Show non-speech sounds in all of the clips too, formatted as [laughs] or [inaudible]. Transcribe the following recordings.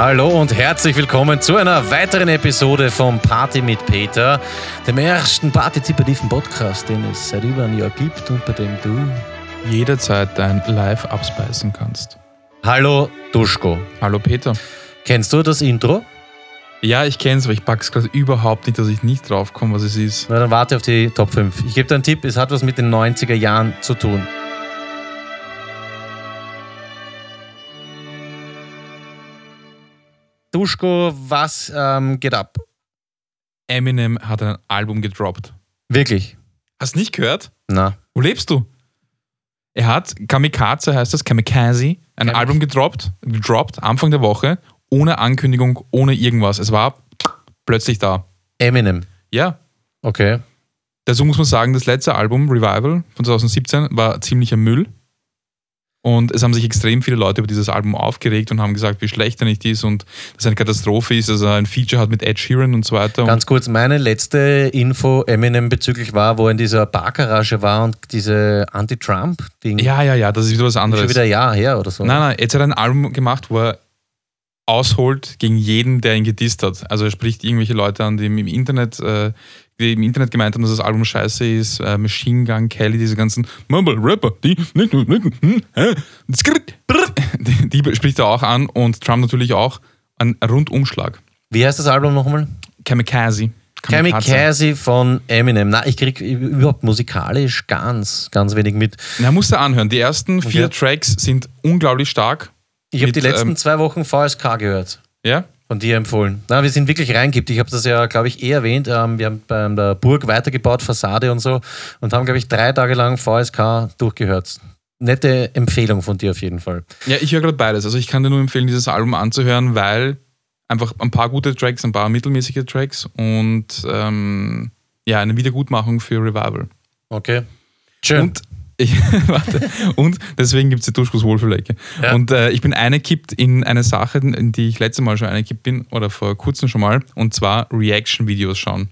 Hallo und herzlich willkommen zu einer weiteren Episode vom Party mit Peter, dem ersten partizipativen Podcast, den es seit über einem Jahr gibt und bei dem du jederzeit dein Live abspeisen kannst. Hallo Duschko. Hallo Peter. Kennst du das Intro? Ja, ich kenn's, aber ich pack's gerade überhaupt nicht, dass ich nicht draufkomme, was es ist. Na, dann warte auf die Top 5. Ich gebe dir einen Tipp, es hat was mit den 90er Jahren zu tun. Duschko, was ähm, geht ab? Eminem hat ein Album gedroppt. Wirklich? Hast du nicht gehört? Na. Wo lebst du? Er hat Kamikaze heißt das, Kamikaze, ein Kamik Album gedroppt, gedroppt, Anfang der Woche, ohne Ankündigung, ohne irgendwas. Es war plötzlich da. Eminem. Ja. Okay. Dazu muss man sagen, das letzte Album, Revival von 2017, war ziemlicher Müll. Und es haben sich extrem viele Leute über dieses Album aufgeregt und haben gesagt, wie schlecht er nicht ist und dass er eine Katastrophe ist, dass er ein Feature hat mit Ed Sheeran und so weiter. Ganz kurz, meine letzte Info Eminem bezüglich war, wo er in dieser Bargarage war und diese Anti-Trump-Ding. Ja, ja, ja, das ist wieder was anderes. Schon wieder ein Jahr her oder so. Nein, nein, jetzt hat er ein Album gemacht, wo er ausholt gegen jeden, der ihn gedisst hat. Also er spricht irgendwelche Leute an, die im Internet, äh, die im Internet gemeint haben, dass das Album scheiße ist, äh, Machine Gun Kelly, diese ganzen Mumble Rapper, die, die, die spricht er auch an und Trump natürlich auch. Ein Rundumschlag. Wie heißt das Album nochmal? Kamikaze. Kamikaze von Eminem. Na, ich krieg überhaupt musikalisch ganz, ganz wenig mit. Na, musst du anhören. Die ersten vier okay. Tracks sind unglaublich stark. Ich habe die letzten ähm, zwei Wochen VSK gehört. Ja? Von dir empfohlen. Na, wir sind wirklich reingibt. Ich habe das ja, glaube ich, eh erwähnt. Ähm, wir haben bei der Burg weitergebaut, Fassade und so, und haben, glaube ich, drei Tage lang VSK durchgehört. Nette Empfehlung von dir auf jeden Fall. Ja, ich höre gerade beides. Also ich kann dir nur empfehlen, dieses Album anzuhören, weil einfach ein paar gute Tracks, ein paar mittelmäßige Tracks und ähm, ja, eine Wiedergutmachung für Revival. Okay. Schön. Und ich, [laughs] warte, und deswegen gibt es die Duschkos Wohlfühlecke. Ja. Und äh, ich bin eingekippt in eine Sache, in die ich letztes Mal schon eingekippt bin, oder vor kurzem schon mal, und zwar Reaction-Videos schauen.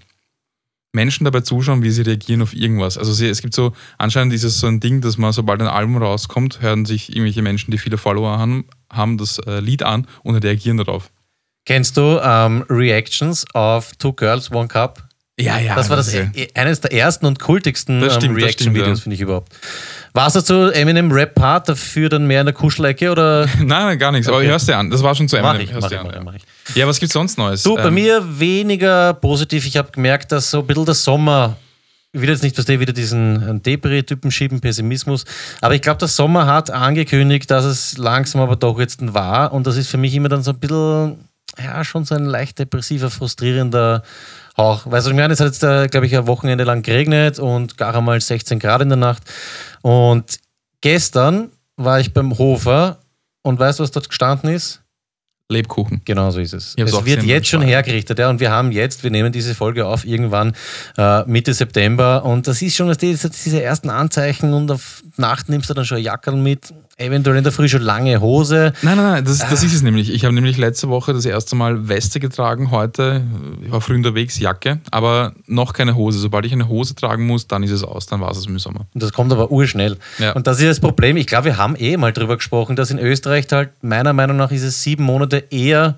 Menschen dabei zuschauen, wie sie reagieren auf irgendwas. Also sie, es gibt so, anscheinend ist es so ein Ding, dass man, sobald ein Album rauskommt, hören sich irgendwelche Menschen, die viele Follower haben, haben das äh, Lied an und reagieren darauf. Kennst du ähm, Reactions auf Two Girls, One Cup? Ja, ja. Das war das, das e eines der ersten und kultigsten ähm, Reaction-Videos, ja. finde ich überhaupt. Warst du zu Eminem Rap-Part dafür dann mehr in der Kuschelecke oder? [laughs] nein, nein, gar nichts. Okay. Aber hörst dir an. Das war schon zu Eminem. Mach ich, mach ich, mach ich, mach ich. Ja, was gibt's sonst Neues? Du, bei ähm, mir weniger positiv. Ich habe gemerkt, dass so ein bisschen der Sommer ich will jetzt nicht, dass der wieder diesen Depri-Typen schieben, Pessimismus, aber ich glaube, der Sommer hat angekündigt, dass es langsam aber doch jetzt war und das ist für mich immer dann so ein bisschen, ja, schon so ein leicht depressiver, frustrierender auch. Weißt du, ich meine, es hat jetzt, glaube ich, ein Wochenende lang geregnet und gar einmal 16 Grad in der Nacht. Und gestern war ich beim Hofer und weißt du, was dort gestanden ist? Lebkuchen. Genau so ist es. Es wird jetzt schon hergerichtet, ja. Und wir haben jetzt, wir nehmen diese Folge auf irgendwann äh, Mitte September und das ist schon das, diese ersten Anzeichen und auf Nacht nimmst du dann schon Jackerl mit eventuell in der Früh schon lange Hose. Nein, nein, nein, das, das ist es nämlich. Ich habe nämlich letzte Woche das erste Mal Weste getragen, heute, ich war früh unterwegs, Jacke, aber noch keine Hose. Sobald ich eine Hose tragen muss, dann ist es aus, dann war es im Sommer. Und das kommt aber urschnell. Ja. Und das ist das Problem. Ich glaube, wir haben eh mal drüber gesprochen, dass in Österreich halt, meiner Meinung nach, ist es sieben Monate eher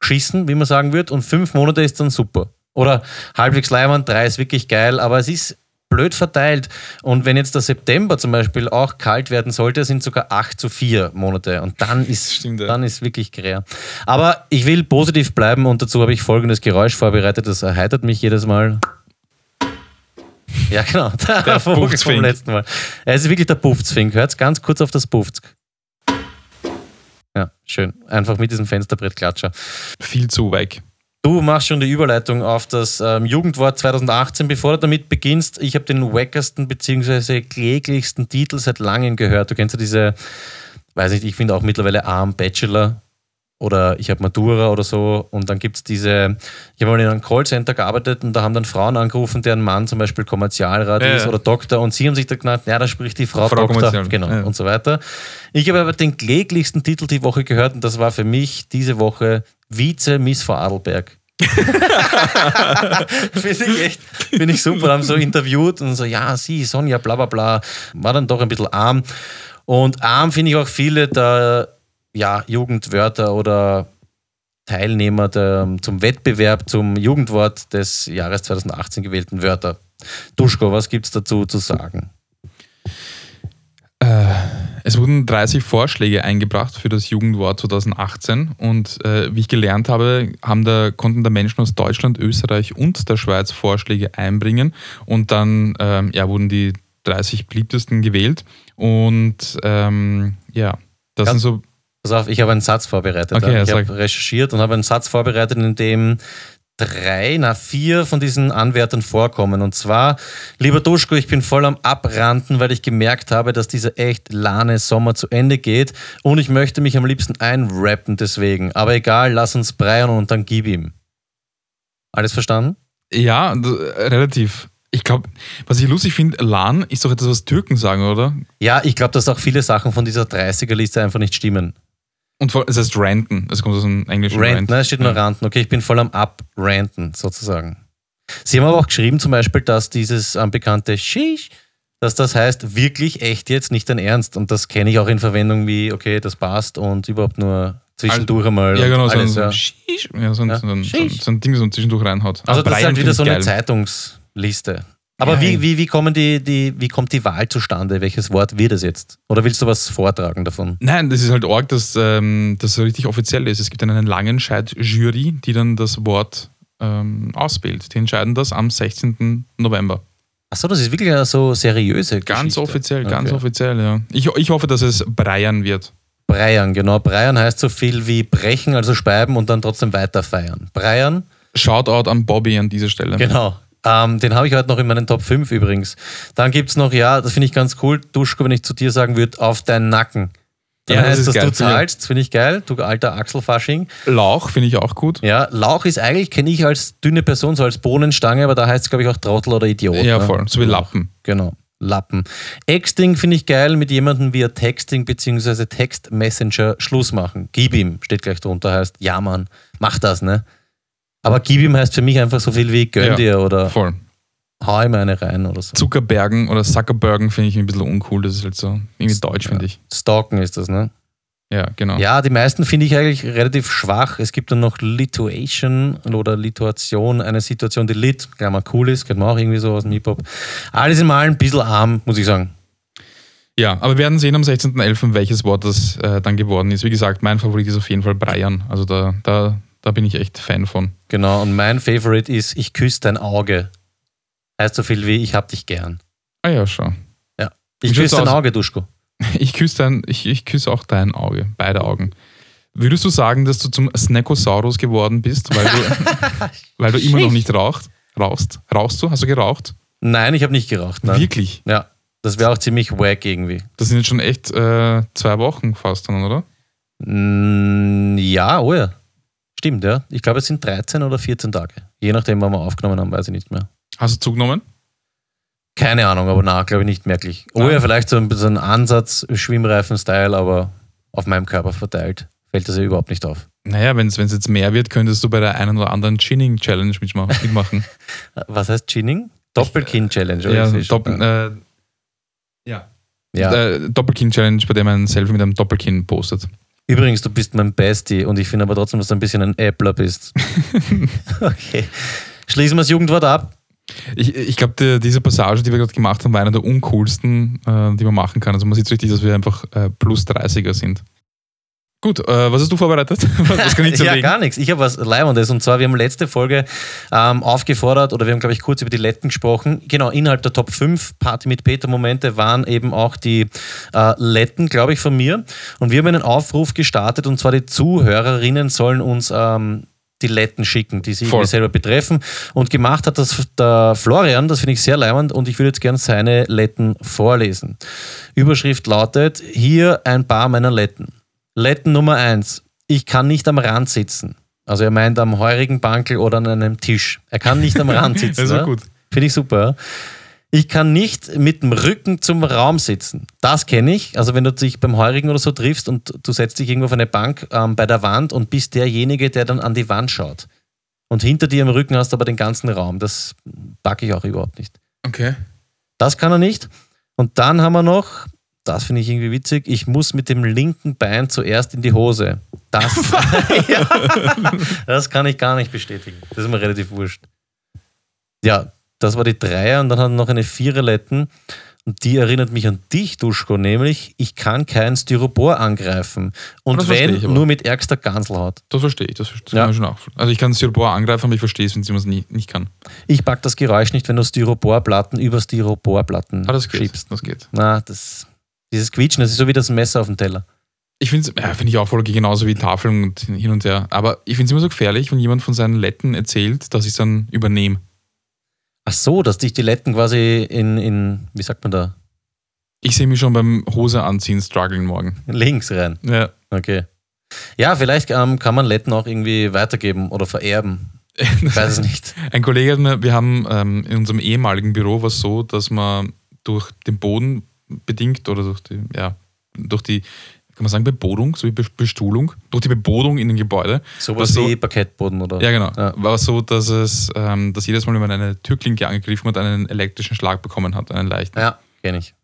geschissen, wie man sagen würde, und fünf Monate ist dann super. Oder halbwegs leimend, drei ist wirklich geil, aber es ist blöd verteilt. Und wenn jetzt der September zum Beispiel auch kalt werden sollte, sind sogar 8 zu 4 Monate. Und dann ist, Stimmt, ja. dann ist wirklich grär. Aber ich will positiv bleiben und dazu habe ich folgendes Geräusch vorbereitet, das erheitert mich jedes Mal. Ja, genau. [laughs] Der, der Vogel vom letzten Mal. Es ist wirklich der Puffzfink. Hört ganz kurz auf das Puffzk. Ja, schön. Einfach mit diesem Fensterbrettklatscher. Viel zu weg. Du machst schon die Überleitung auf das ähm, Jugendwort 2018. Bevor du damit beginnst, ich habe den wackersten bzw. kläglichsten Titel seit langem gehört. Du kennst ja diese, weiß nicht, ich finde auch mittlerweile Arm Bachelor oder ich habe Matura oder so und dann gibt es diese, ich habe mal in einem Callcenter gearbeitet und da haben dann Frauen angerufen, deren Mann zum Beispiel Kommerzialrat ja, ist oder Doktor und sie haben sich da genannt, ja, da spricht die Frau, Frau Doktor, genau ja. und so weiter. Ich habe aber den kläglichsten Titel die Woche gehört und das war für mich diese Woche Vize-Miss Vorarlberg. [laughs] [laughs] Finde ich echt, finde ich super. Haben so interviewt und so, ja, sie, Sonja, bla bla bla. War dann doch ein bisschen arm. Und arm finde ich auch viele der ja, Jugendwörter oder Teilnehmer der, zum Wettbewerb zum Jugendwort des Jahres 2018 gewählten Wörter. Duschko, was gibt es dazu zu sagen? Äh, es wurden 30 Vorschläge eingebracht für das Jugendwort 2018 und äh, wie ich gelernt habe, haben da, konnten da Menschen aus Deutschland, Österreich und der Schweiz Vorschläge einbringen und dann ähm, ja, wurden die 30 beliebtesten gewählt und ähm, ja, das ja. sind so Pass auf, ich habe einen Satz vorbereitet. Okay, ich habe recherchiert und habe einen Satz vorbereitet, in dem drei, na vier von diesen Anwärtern vorkommen. Und zwar, lieber Duschko, ich bin voll am Abranden, weil ich gemerkt habe, dass dieser echt lahne Sommer zu Ende geht und ich möchte mich am liebsten einrappen deswegen. Aber egal, lass uns breiern und dann gib ihm. Alles verstanden? Ja, relativ. Ich glaube, was ich lustig finde, Lan ist doch etwas, was Türken sagen, oder? Ja, ich glaube, dass auch viele Sachen von dieser 30er-Liste einfach nicht stimmen. Und es heißt ranten, es kommt aus dem englischen Ranten. Rant. Ne, es steht nur ja. ranten. Okay, ich bin voll am Abranten sozusagen. Sie haben aber auch geschrieben zum Beispiel, dass dieses ähm, bekannte Shish, dass das heißt wirklich echt jetzt, nicht dein Ernst. Und das kenne ich auch in Verwendung wie, okay, das passt und überhaupt nur zwischendurch einmal. Ja, genau, alles, so ein, ja. Shish, ja, so ein, ja. So, ein, so, ein, Ding, so ein zwischendurch reinhaut. Also das ist halt wieder so eine geil. Zeitungsliste. Aber wie, wie, wie, kommen die, die, wie kommt die Wahl zustande? Welches Wort wird es jetzt? Oder willst du was vortragen davon? Nein, das ist halt arg, dass ähm, das richtig offiziell ist. Es gibt einen Langenscheid-Jury, die dann das Wort ähm, auswählt. Die entscheiden das am 16. November. Achso, das ist wirklich eine so seriöse Ganz Geschichte. offiziell, okay. ganz offiziell, ja. Ich, ich hoffe, dass es Breiern wird. Breiern, genau. Breiern heißt so viel wie brechen, also speiben und dann trotzdem weiter feiern. Breiern. Shoutout an Bobby an dieser Stelle. Genau, ähm, den habe ich heute noch in meinen Top 5 übrigens. Dann gibt es noch, ja, das finde ich ganz cool, Duschko, wenn ich zu dir sagen würde, auf deinen Nacken. Dann ja, heißt, das dass du zahlst, finde ich geil, du alter Achselfasching. Lauch finde ich auch gut. Ja, Lauch ist eigentlich, kenne ich als dünne Person, so als Bohnenstange, aber da heißt es, glaube ich, auch Trottel oder Idiot. Ja, ne? voll, so wie Lappen. Genau. Lappen. Exting finde ich geil, mit jemandem via Texting bzw. Text-Messenger Schluss machen. Gib ihm, steht gleich drunter, heißt, ja Mann, mach das, ne? Aber gib ihm heißt für mich einfach so viel wie gönn ja, dir oder voll. hau ihm eine rein oder so. Zuckerbergen oder Zuckerbergen finde ich ein bisschen uncool. Das ist halt so irgendwie deutsch, finde ich. Stalken ist das, ne? Ja, genau. Ja, die meisten finde ich eigentlich relativ schwach. Es gibt dann noch Lituation oder Lituation, eine Situation, die lit, mal cool ist, kennt man auch irgendwie so aus dem Hip-Hop. Alles in allem ein bisschen arm, muss ich sagen. Ja, aber wir werden sehen am 16.11., welches Wort das äh, dann geworden ist. Wie gesagt, mein Favorit ist auf jeden Fall Breiern. Also da, da, da bin ich echt Fan von. Genau, und mein Favorite ist Ich küsse dein Auge. Heißt so viel wie Ich hab dich gern. Ah ja, schon. Ja. Ich küsse dein Auge, Duschko. [laughs] Ich küsse dein, ich, ich küsse auch dein Auge, beide Augen. Würdest du sagen, dass du zum Snackosaurus geworden bist, weil du, [laughs] weil du immer noch nicht raucht, rauchst? Rauchst du? Hast du geraucht? Nein, ich habe nicht geraucht. Nein. Wirklich? Ja. Das wäre auch ziemlich wack irgendwie. Das sind jetzt schon echt äh, zwei Wochen fast dann, oder? Mm, ja, oh ja. Stimmt, ja. Ich glaube, es sind 13 oder 14 Tage. Je nachdem, wann wir aufgenommen haben, weiß ich nicht mehr. Hast du zugenommen? Keine Ahnung, aber na, glaube ich nicht merklich. Oh ja, vielleicht so ein bisschen Ansatz, Schwimmreifen-Style, aber auf meinem Körper verteilt fällt das ja überhaupt nicht auf. Naja, wenn es jetzt mehr wird, könntest du bei der einen oder anderen Chinning-Challenge mitmachen. [laughs] Was heißt Chinning? Doppelkinn-Challenge. Ja, Doppel, äh, ja. ja. Äh, Doppelkinn-Challenge, bei dem man ein Selfie mit einem Doppelkinn postet. Übrigens, du bist mein Bestie und ich finde aber trotzdem, dass du ein bisschen ein Äppler bist. [laughs] okay. Schließen wir das Jugendwort ab. Ich, ich glaube, die, diese Passage, die wir gerade gemacht haben, war eine der uncoolsten, äh, die man machen kann. Also man sieht richtig, dass wir einfach äh, plus 30er sind. Gut, äh, was hast du vorbereitet? Was kann ich ja, gar nichts. Ich habe was Leibendes. Und zwar, wir haben letzte Folge ähm, aufgefordert, oder wir haben, glaube ich, kurz über die Letten gesprochen. Genau, innerhalb der Top 5 Party mit Peter-Momente waren eben auch die äh, Letten, glaube ich, von mir. Und wir haben einen Aufruf gestartet, und zwar die Zuhörerinnen sollen uns ähm, die Letten schicken, die sie selber betreffen. Und gemacht hat das der Florian, das finde ich sehr leimend und ich würde jetzt gerne seine Letten vorlesen. Überschrift lautet: Hier ein paar meiner Letten. Letten Nummer eins. Ich kann nicht am Rand sitzen. Also er meint am heurigen Bankel oder an einem Tisch. Er kann nicht am Rand [laughs] sitzen. das ist gut. Finde ich super. Ich kann nicht mit dem Rücken zum Raum sitzen. Das kenne ich. Also wenn du dich beim Heurigen oder so triffst und du setzt dich irgendwo auf eine Bank ähm, bei der Wand und bist derjenige, der dann an die Wand schaut. Und hinter dir im Rücken hast du aber den ganzen Raum. Das packe ich auch überhaupt nicht. Okay. Das kann er nicht. Und dann haben wir noch das finde ich irgendwie witzig. Ich muss mit dem linken Bein zuerst in die Hose. Das, [laughs] [laughs] ja, das kann ich gar nicht bestätigen. Das ist mir relativ wurscht. Ja, das war die Dreier und dann hat noch eine Viererletten. Und die erinnert mich an dich, Duschko, nämlich ich kann kein Styropor angreifen. Und wenn, verstehe ich nur mit ärgster Ganselhaut. Das verstehe ich, das, das Ja. kann ich schon auch. Also ich kann Styropor angreifen, aber ich verstehe es, wenn jemand es nicht, nicht kann. Ich pack das Geräusch nicht, wenn du Styroporplatten über Styroporplatten Ah, das geht. schiebst. Das geht. Na, das, dieses Quietschen, das ist so wie das Messer auf dem Teller. Ich finde es ja, find ich auch voll okay, genauso wie Tafeln und hin und her. Aber ich finde es immer so gefährlich, wenn jemand von seinen Letten erzählt, dass ich es dann übernehme. Ach so, dass dich die Letten quasi in, in wie sagt man da, Ich sehe mich schon beim Hose anziehen strugglen morgen. links rein. Ja. Okay. Ja, vielleicht ähm, kann man Letten auch irgendwie weitergeben oder vererben. Ich weiß es [laughs] nicht. Ein Kollege hat mir, wir haben ähm, in unserem ehemaligen Büro war es so, dass man durch den Boden bedingt oder durch die, ja, durch die, kann man sagen, Bebodung, so wie Be- Bestuhlung, durch die Bebodung in dem Gebäude. Sowas Was so- wie Parkettboden oder. Ja, genau. Ja. War es so, dass es, ähm, dass jedes Mal, wenn man eine Türklinke angegriffen hat, einen elektrischen Schlag bekommen hat, einen leichten. Ja, kenne ich.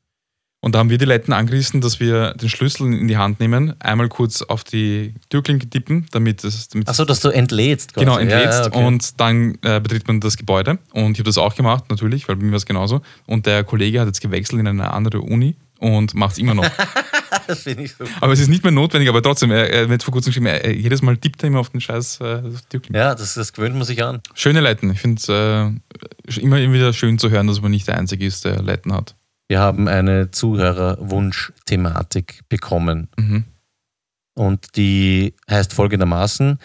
Und da haben wir die Letten angerissen, dass wir den Schlüssel in die Hand nehmen, einmal kurz auf die Türklinke tippen, damit es damit Achso, dass du entlädst. Quasi. Genau, entlädst Ja, okay. und dann äh, betritt man das Gebäude. Und ich habe das auch gemacht, natürlich, weil bei mir war es genauso. Und der Kollege hat jetzt gewechselt in eine andere Uni und macht es immer noch. [laughs] das finde ich so. aber es ist nicht mehr notwendig, aber trotzdem, er, er wird vor kurzem geschrieben, er, er, jedes Mal tippt er immer auf den scheiß äh, Türklinke. Ja, das, das gewöhnt man sich an. Schöne Letten. Ich finde es äh, immer wieder schön zu hören, dass man nicht der Einzige ist, der Letten hat. Wir haben eine Zuhörerwunsch-Thematik bekommen. Mhm. Und die heißt folgendermaßen: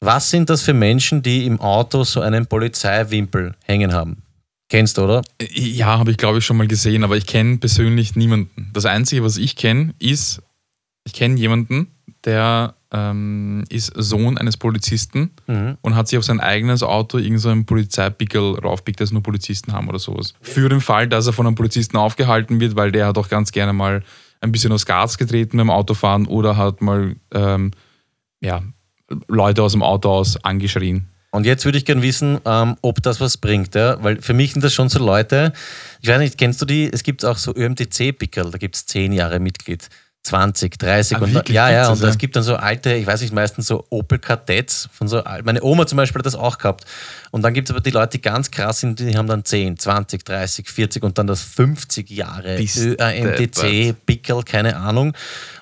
Was sind das für Menschen, die im Auto so einen Polizeiwimpel hängen haben? Kennst du, oder? Ja, habe ich glaube ich schon mal gesehen, aber ich kenne persönlich niemanden. Das Einzige, was ich kenne, ist, ich kenne jemanden, der ähm, ist Sohn eines Polizisten Mhm. und hat sich auf sein eigenes Auto irgendeinen so einen Polizeipickel raufpickt, das nur Polizisten haben oder sowas. Für den Fall, dass er von einem Polizisten aufgehalten wird, weil der hat auch ganz gerne mal ein bisschen aus Gas getreten beim Autofahren oder hat mal ähm, ja, Leute aus dem Auto aus angeschrien. Und jetzt würde ich gerne wissen, ähm, ob das was bringt. Ja? Weil für mich sind das schon so Leute, ich weiß nicht, kennst du die? Es gibt auch so ÖMTC-Pickel, da gibt es 10 Jahre Mitglied. 20, 30 Ah, und wirklich? ja, ja, und es gibt dann so alte, ich weiß nicht, meistens so Opel Kadetts von so meine Oma zum Beispiel hat das auch gehabt. Und dann gibt es aber die Leute, die ganz krass sind, die haben dann 10, 20, 30, 40 und dann das 50 Jahre ÖMTC Pickel, keine Ahnung.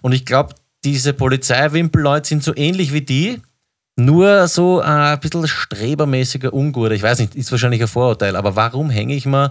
Und ich glaube, diese Polizeiwimpel-Leute sind so ähnlich wie die, nur so äh, ein bisschen strebermäßiger Ungut. Ich weiß nicht, ist wahrscheinlich ein Vorurteil, aber warum hänge ich mal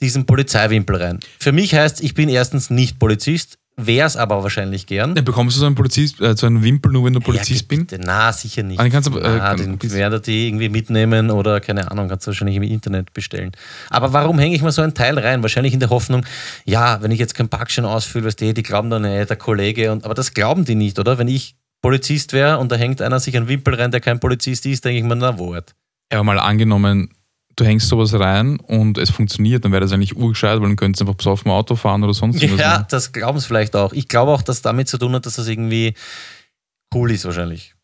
diesen Polizeiwimpel rein? Für mich heißt, ich bin erstens nicht Polizist, wäre es aber wahrscheinlich gern. Ja, bekommst du so einen, Polizist, äh, so einen Wimpel nur, wenn du Polizist ja, bist? Na, sicher nicht. Ah, den kannst du, äh, Na, den werden die irgendwie mitnehmen oder keine Ahnung, kannst du wahrscheinlich im Internet bestellen. Aber warum hänge ich mal so ein Teil rein? Wahrscheinlich in der Hoffnung, ja, wenn ich jetzt kein Parkschein ausfülle, weißt du, die glauben dann, ey, der Kollege, und, aber das glauben die nicht, oder? Wenn ich Polizist wäre und da hängt einer sich einen Wimpel rein, der kein Polizist ist, denke ich mir, na, Wort. Ja, aber mal angenommen, du hängst sowas rein und es funktioniert, dann wäre das eigentlich urgescheit, weil dann könntest du einfach besoffen Auto fahren oder sonst was. Ja, das glauben sie vielleicht auch. Ich glaube auch, dass damit zu tun hat, dass das irgendwie cool ist, wahrscheinlich.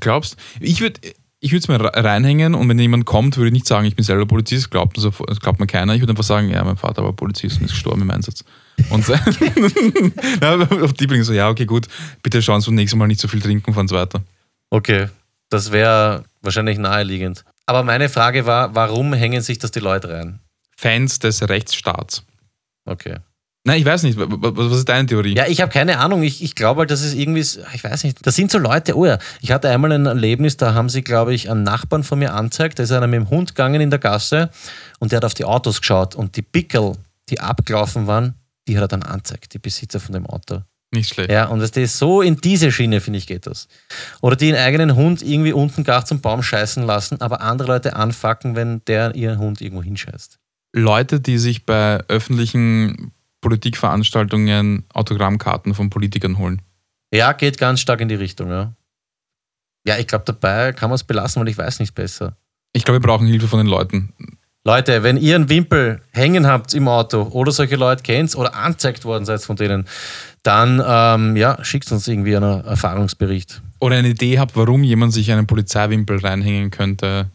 Glaubst Ich würde ich würde es mir re- reinhängen und wenn jemand kommt, würde ich nicht sagen, ich bin selber Polizist, glaubt, das glaubt mir keiner. Ich würde einfach sagen, ja, mein Vater war Polizist und ist gestorben im Einsatz. Und [laughs] ja, auf die bringen so, ja, okay, gut, bitte schauen Sie beim nächsten Mal nicht so viel trinken, fahren Sie weiter. Okay, das wäre wahrscheinlich naheliegend. Aber meine Frage war, warum hängen sich das die Leute rein? Fans des Rechtsstaats. Okay. Nein, ich weiß nicht, wa- wa- was ist deine Theorie? Ja, ich habe keine Ahnung. Ich, ich glaube halt, das ist irgendwie, ich weiß nicht. Das sind so Leute, oh ja, ich hatte einmal ein Erlebnis, da haben sie, glaube ich, einen Nachbarn von mir angezeigt. Da ist einer mit dem Hund gegangen in der Gasse und der hat auf die Autos geschaut und die Pickel, die abgelaufen waren, die hat er dann angezeigt, die Besitzer von dem Auto. Nicht schlecht. Ja, und das ist so in diese Schiene, finde ich, geht das. Oder die ihren eigenen Hund irgendwie unten gar zum Baum scheißen lassen, aber andere Leute anfacken, wenn der ihren Hund irgendwo hinscheißt. Leute, die sich bei öffentlichen Politikveranstaltungen Autogrammkarten von Politikern holen. Ja, geht ganz stark in die Richtung, ja. Ja, ich glaube, dabei kann man es belassen, weil ich weiß nicht besser. Ich glaube, wir brauchen Hilfe von den Leuten. Leute, wenn ihr einen Wimpel hängen habt im Auto oder solche Leute kennt oder anzeigt worden seid von denen, dann ähm, ja, schickt uns irgendwie einen Erfahrungsbericht. Oder eine Idee habt, warum jemand sich einen Polizeiwimpel reinhängen könnte.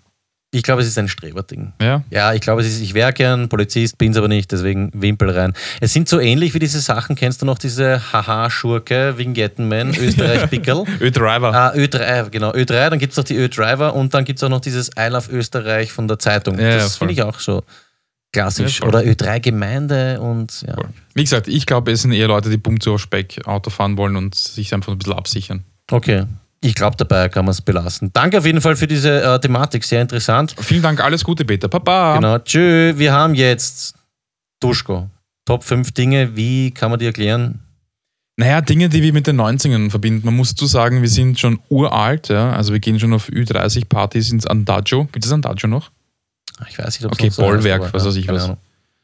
Ich glaube, es ist ein Streberding. Ja? Ja, ich glaube, es ist, ich wäre gern Polizist, bin es aber nicht, deswegen Wimpel rein. Es sind so ähnlich wie diese Sachen, kennst du noch diese Haha-Schurke, Vignetten-Man, [laughs] Österreich-Pickel? Ö-Driver. Ah, Ö3, genau. Ö3, dann gibt es noch die Ö-Driver und dann gibt es auch noch dieses I Love Österreich von der Zeitung. Ja, ja, das voll. finde ich auch so klassisch. Ja. Oder Ö3-Gemeinde und ja. Voll. Wie gesagt, ich glaube, es sind eher Leute, die Pump zu Speck Auto fahren wollen und sich einfach ein bisschen absichern. Okay. Ich glaube, dabei kann man es belassen. Danke auf jeden Fall für diese äh, Thematik, sehr interessant. Vielen Dank, alles Gute, Peter. Papa. Genau. Tschö, wir haben jetzt Duschko. Top 5 Dinge, wie kann man die erklären? Naja, Dinge, die wir mit den 90ern verbinden. Man muss dazu sagen, wir sind schon uralt, ja. Also wir gehen schon auf Ü30-Partys ins Andagio. Gibt es Andagio noch? Ich weiß nicht, ob es Okay, so Bollwerk, aber, was weiß ich was. Ahnung.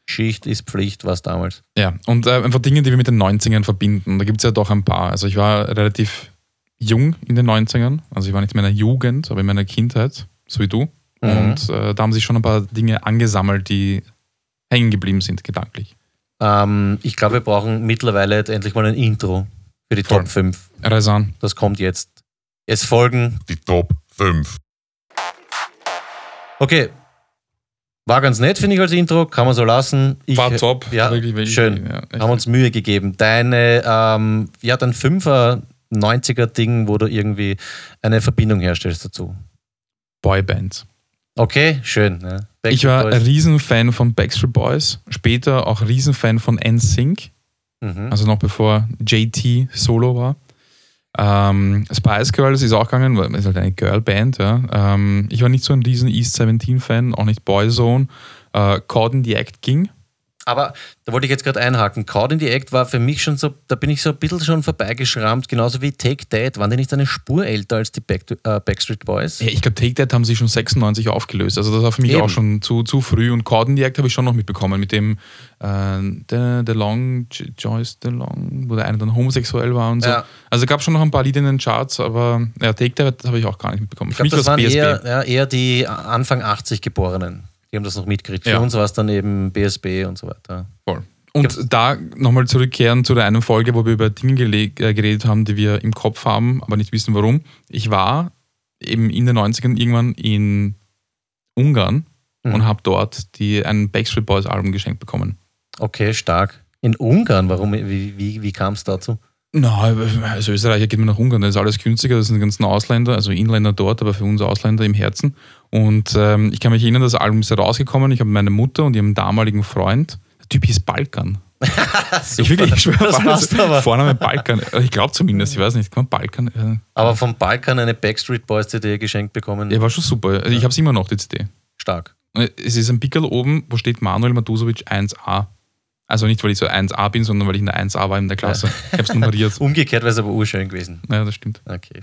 Schicht ist Pflicht, was damals. Ja, und äh, einfach Dinge, die wir mit den 90ern verbinden. Da gibt es ja doch ein paar. Also ich war relativ jung in den 90ern. Also ich war nicht in meiner Jugend, aber in meiner Kindheit, so wie du. Mhm. Und äh, da haben sich schon ein paar Dinge angesammelt, die hängen geblieben sind, gedanklich. Ähm, ich glaube, wir brauchen mittlerweile jetzt endlich mal ein Intro für die Voll. Top 5. Reisan. Das kommt jetzt. Es folgen. Die Top 5. Okay. War ganz nett, finde ich, als Intro. Kann man so lassen. Ich, War top. Ja, Wirklich, wirklich, schön. Ja, haben uns Mühe gegeben. Deine, ähm, ja, dein 5er, 90er-Ding, wo du irgendwie eine Verbindung herstellst dazu. Boybands. Okay, schön. Ja. Ich war ein Riesenfan von Backstreet Boys, später auch Riesenfan von NSYNC. Mhm. also noch bevor JT Solo war. Ähm, Spice Girls ist auch gegangen, weil ist halt eine Girlband. Ja. Ähm, ich war nicht so ein riesen East 17-Fan, auch nicht Boyzone. Äh, in the Act ging. Aber da wollte ich jetzt gerade einhaken. Caught in the Act war für mich schon so, da bin ich so ein bisschen schon vorbeigeschrammt, genauso wie Take That. Waren die nicht eine Spur älter als die Back äh, Backstreet Boys? Ja, ich glaube, Take That haben sie schon 96 aufgelöst. Also das war für mich Eben. auch schon zu, zu früh. Und Caught in the Act habe ich schon noch mitbekommen mit dem äh, The, the Long, Joyce The Long, wo der eine dann homosexuell war und so. Ja. Also gab schon noch ein paar Lieder in den Charts, aber ja, Take That habe ich auch gar nicht mitbekommen. Ich für glaube, mich das war waren BSB. eher, ja, eher die Anfang 80 Geborenen. Die haben das noch mitgekriegt. Für Ja. uns war es dann eben BSB und so weiter. Voll. Und da nochmal zurückkehren zu der einen Folge, wo wir über Dinge äh, geredet haben, die wir im Kopf haben, aber nicht wissen warum. Ich war eben in den 90ern irgendwann in Ungarn Mhm. und habe dort die, ein Backstreet Boys Album geschenkt bekommen. Okay, stark. In Ungarn, warum, wie, wie, wie kam es dazu? Na, als Österreicher geht man nach Ungarn, da ist alles günstiger, das sind die ganzen Ausländer, also Inländer dort, aber für uns Ausländer im Herzen. Und ähm, ich kann mich erinnern, das Album ist ja rausgekommen, ich habe meine Mutter und ihren damaligen Freund, der Typ hieß Balkan. [laughs] Ich wirklich, ich schwöre, das passt aber. Vorname Balkan. Ich glaube zumindest, ich weiß nicht, kann man Balkan. äh, Aber vom Balkan eine Backstreet Boys CD geschenkt bekommen. Ja, war schon super. Also ich habe es immer noch, die CD. Stark. Es ist ein Pickel oben, wo steht Manuel Matusovic 1a. Also nicht, weil ich so 1a bin, sondern weil ich in der 1a war in der Klasse. Ich habe es nummeriert. [laughs] Umgekehrt wäre es aber urschön gewesen. Ja, das stimmt. Okay.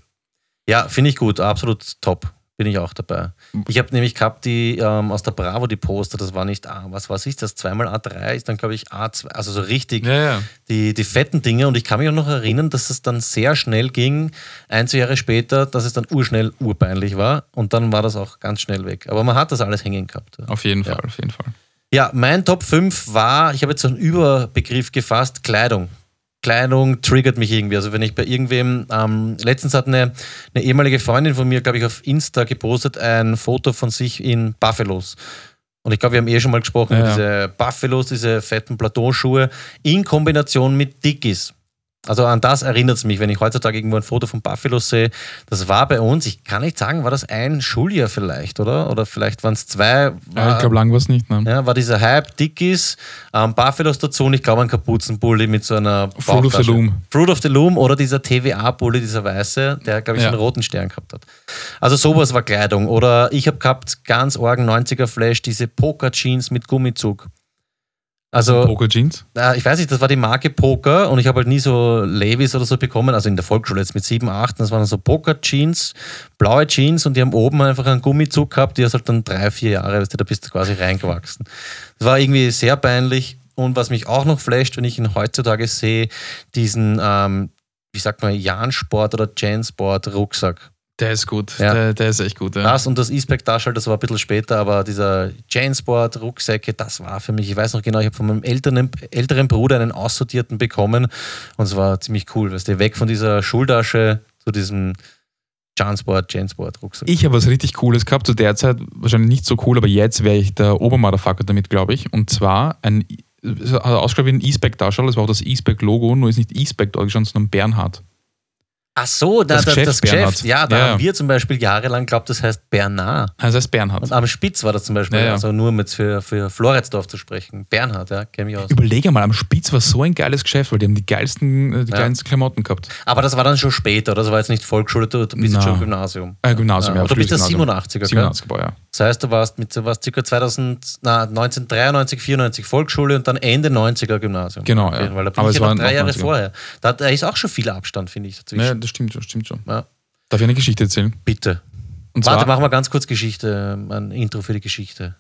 Ja, finde ich gut. Absolut top. Bin ich auch dabei. Ich habe nämlich gehabt, die ähm, aus der Bravo, die Poster, das war nicht A, was was ist das? Zweimal A3 ist dann, glaube ich, A2, also so richtig Ja, ja. die, die fetten Dinge. Und ich kann mich auch noch erinnern, dass es dann sehr schnell ging, ein, zwei Jahre später, dass es dann urschnell urpeinlich war. Und dann war das auch ganz schnell weg. Aber man hat das alles hängen gehabt. ja. Auf jeden. Fall, auf jeden Fall. Ja, mein Top 5 war, ich habe jetzt so einen Überbegriff gefasst, Kleidung. Kleidung triggert mich irgendwie. Also wenn ich bei irgendwem, ähm, letztens hat eine, eine ehemalige Freundin von mir, glaube ich, auf Insta gepostet, ein Foto von sich in Buffalos. Und ich glaube, wir haben eh schon mal gesprochen Ja, über diese Buffalos, diese fetten Plateauschuhe in Kombination mit Dickies. Also an das erinnert es mich, wenn ich heutzutage irgendwo ein Foto von Buffalos sehe. Das war bei uns, ich kann nicht sagen, war das ein Schuljahr vielleicht, oder? Oder vielleicht waren es zwei. Ja, ich glaube, lang war es nicht. Ne? Ja, war dieser Hype, Dickies, ähm, Buffalos dazu und ich glaube ein Kapuzenpulli mit so einer Fruit of the. Loom. Fruit of the Loom oder dieser TVA-Pulli, dieser weiße, der glaube ich Ja. einen roten Stern gehabt hat. Also sowas war Kleidung. Oder ich habe gehabt, ganz orgen 90er Flash, diese Poker-Jeans mit Gummizug. Also, Poker Jeans. äh, ich weiß nicht, das war die Marke Poker und ich habe halt nie so Levis oder so bekommen, also in der Volksschule jetzt mit 7, 8, das waren so Poker-Jeans, blaue Jeans und die haben oben einfach einen Gummizug gehabt, die hast halt dann drei, vier Jahre, weißt du, da bist du quasi reingewachsen. Das war irgendwie sehr peinlich und was mich auch noch flasht, wenn ich ihn heutzutage sehe, diesen, ähm, wie sagt man, Jansport oder Jansport Rucksack. Der ist gut. Ja. Der, der ist echt gut. Ja. Das und das E-Spec Taschel, das war ein bisschen später, aber dieser Jansport Rucksäcke, das war für mich, ich weiß noch genau, ich habe von meinem älteren, älteren Bruder einen aussortierten bekommen und es war ziemlich cool, weißt du, weg von dieser Schultasche zu diesem Jansport, Jansport Rucksack. Ich habe was richtig Cooles gehabt, zu der Zeit wahrscheinlich nicht so cool, aber jetzt wäre ich der Obermotherfucker damit, glaube ich. Und zwar ein, hat ausgeschaut wie ein E-Spec darstellt, das war auch das E-Spec-Logo, nur ist nicht E-Spec sondern Bernhard. Ach so, da, Das das, Geschäft das. Geschäft. Ja, da Ja, ja. haben wir zum Beispiel jahrelang glaubt, das heißt Bernard. Das heißt Bernhard. Und am Spitz war das zum Beispiel, Ja, ja. also nur mit für, für Floridsdorf zu sprechen. Bernhard, ja, kenne ich aus. Überlege mal, am Spitz war so ein geiles Geschäft, weil die haben die geilsten, äh, die Ja. geilsten Klamotten gehabt. Aber das war dann schon später? Das war jetzt nicht Volksschule, du, bist Na. jetzt schon Gymnasium. Äh, Gymnasium, ja. Aber du bist der frühes Gymnasium. 87er, gell? 87 Baujahr, ja. Das heißt, du warst mit du warst ca. 2000, na, 1993, 94 Volksschule und dann Ende 90er Gymnasium. Genau, Okay, ja. Weil da bin Aber ich es ja waren drei Jahre 90er. vorher. Da, da ist auch schon viel Abstand, finde ich, dazwischen. Ja, das stimmt schon, stimmt schon. Ja. Darf ich eine Geschichte erzählen? Bitte. Und Warte, machen wir ganz kurz Geschichte, ein Intro für die Geschichte.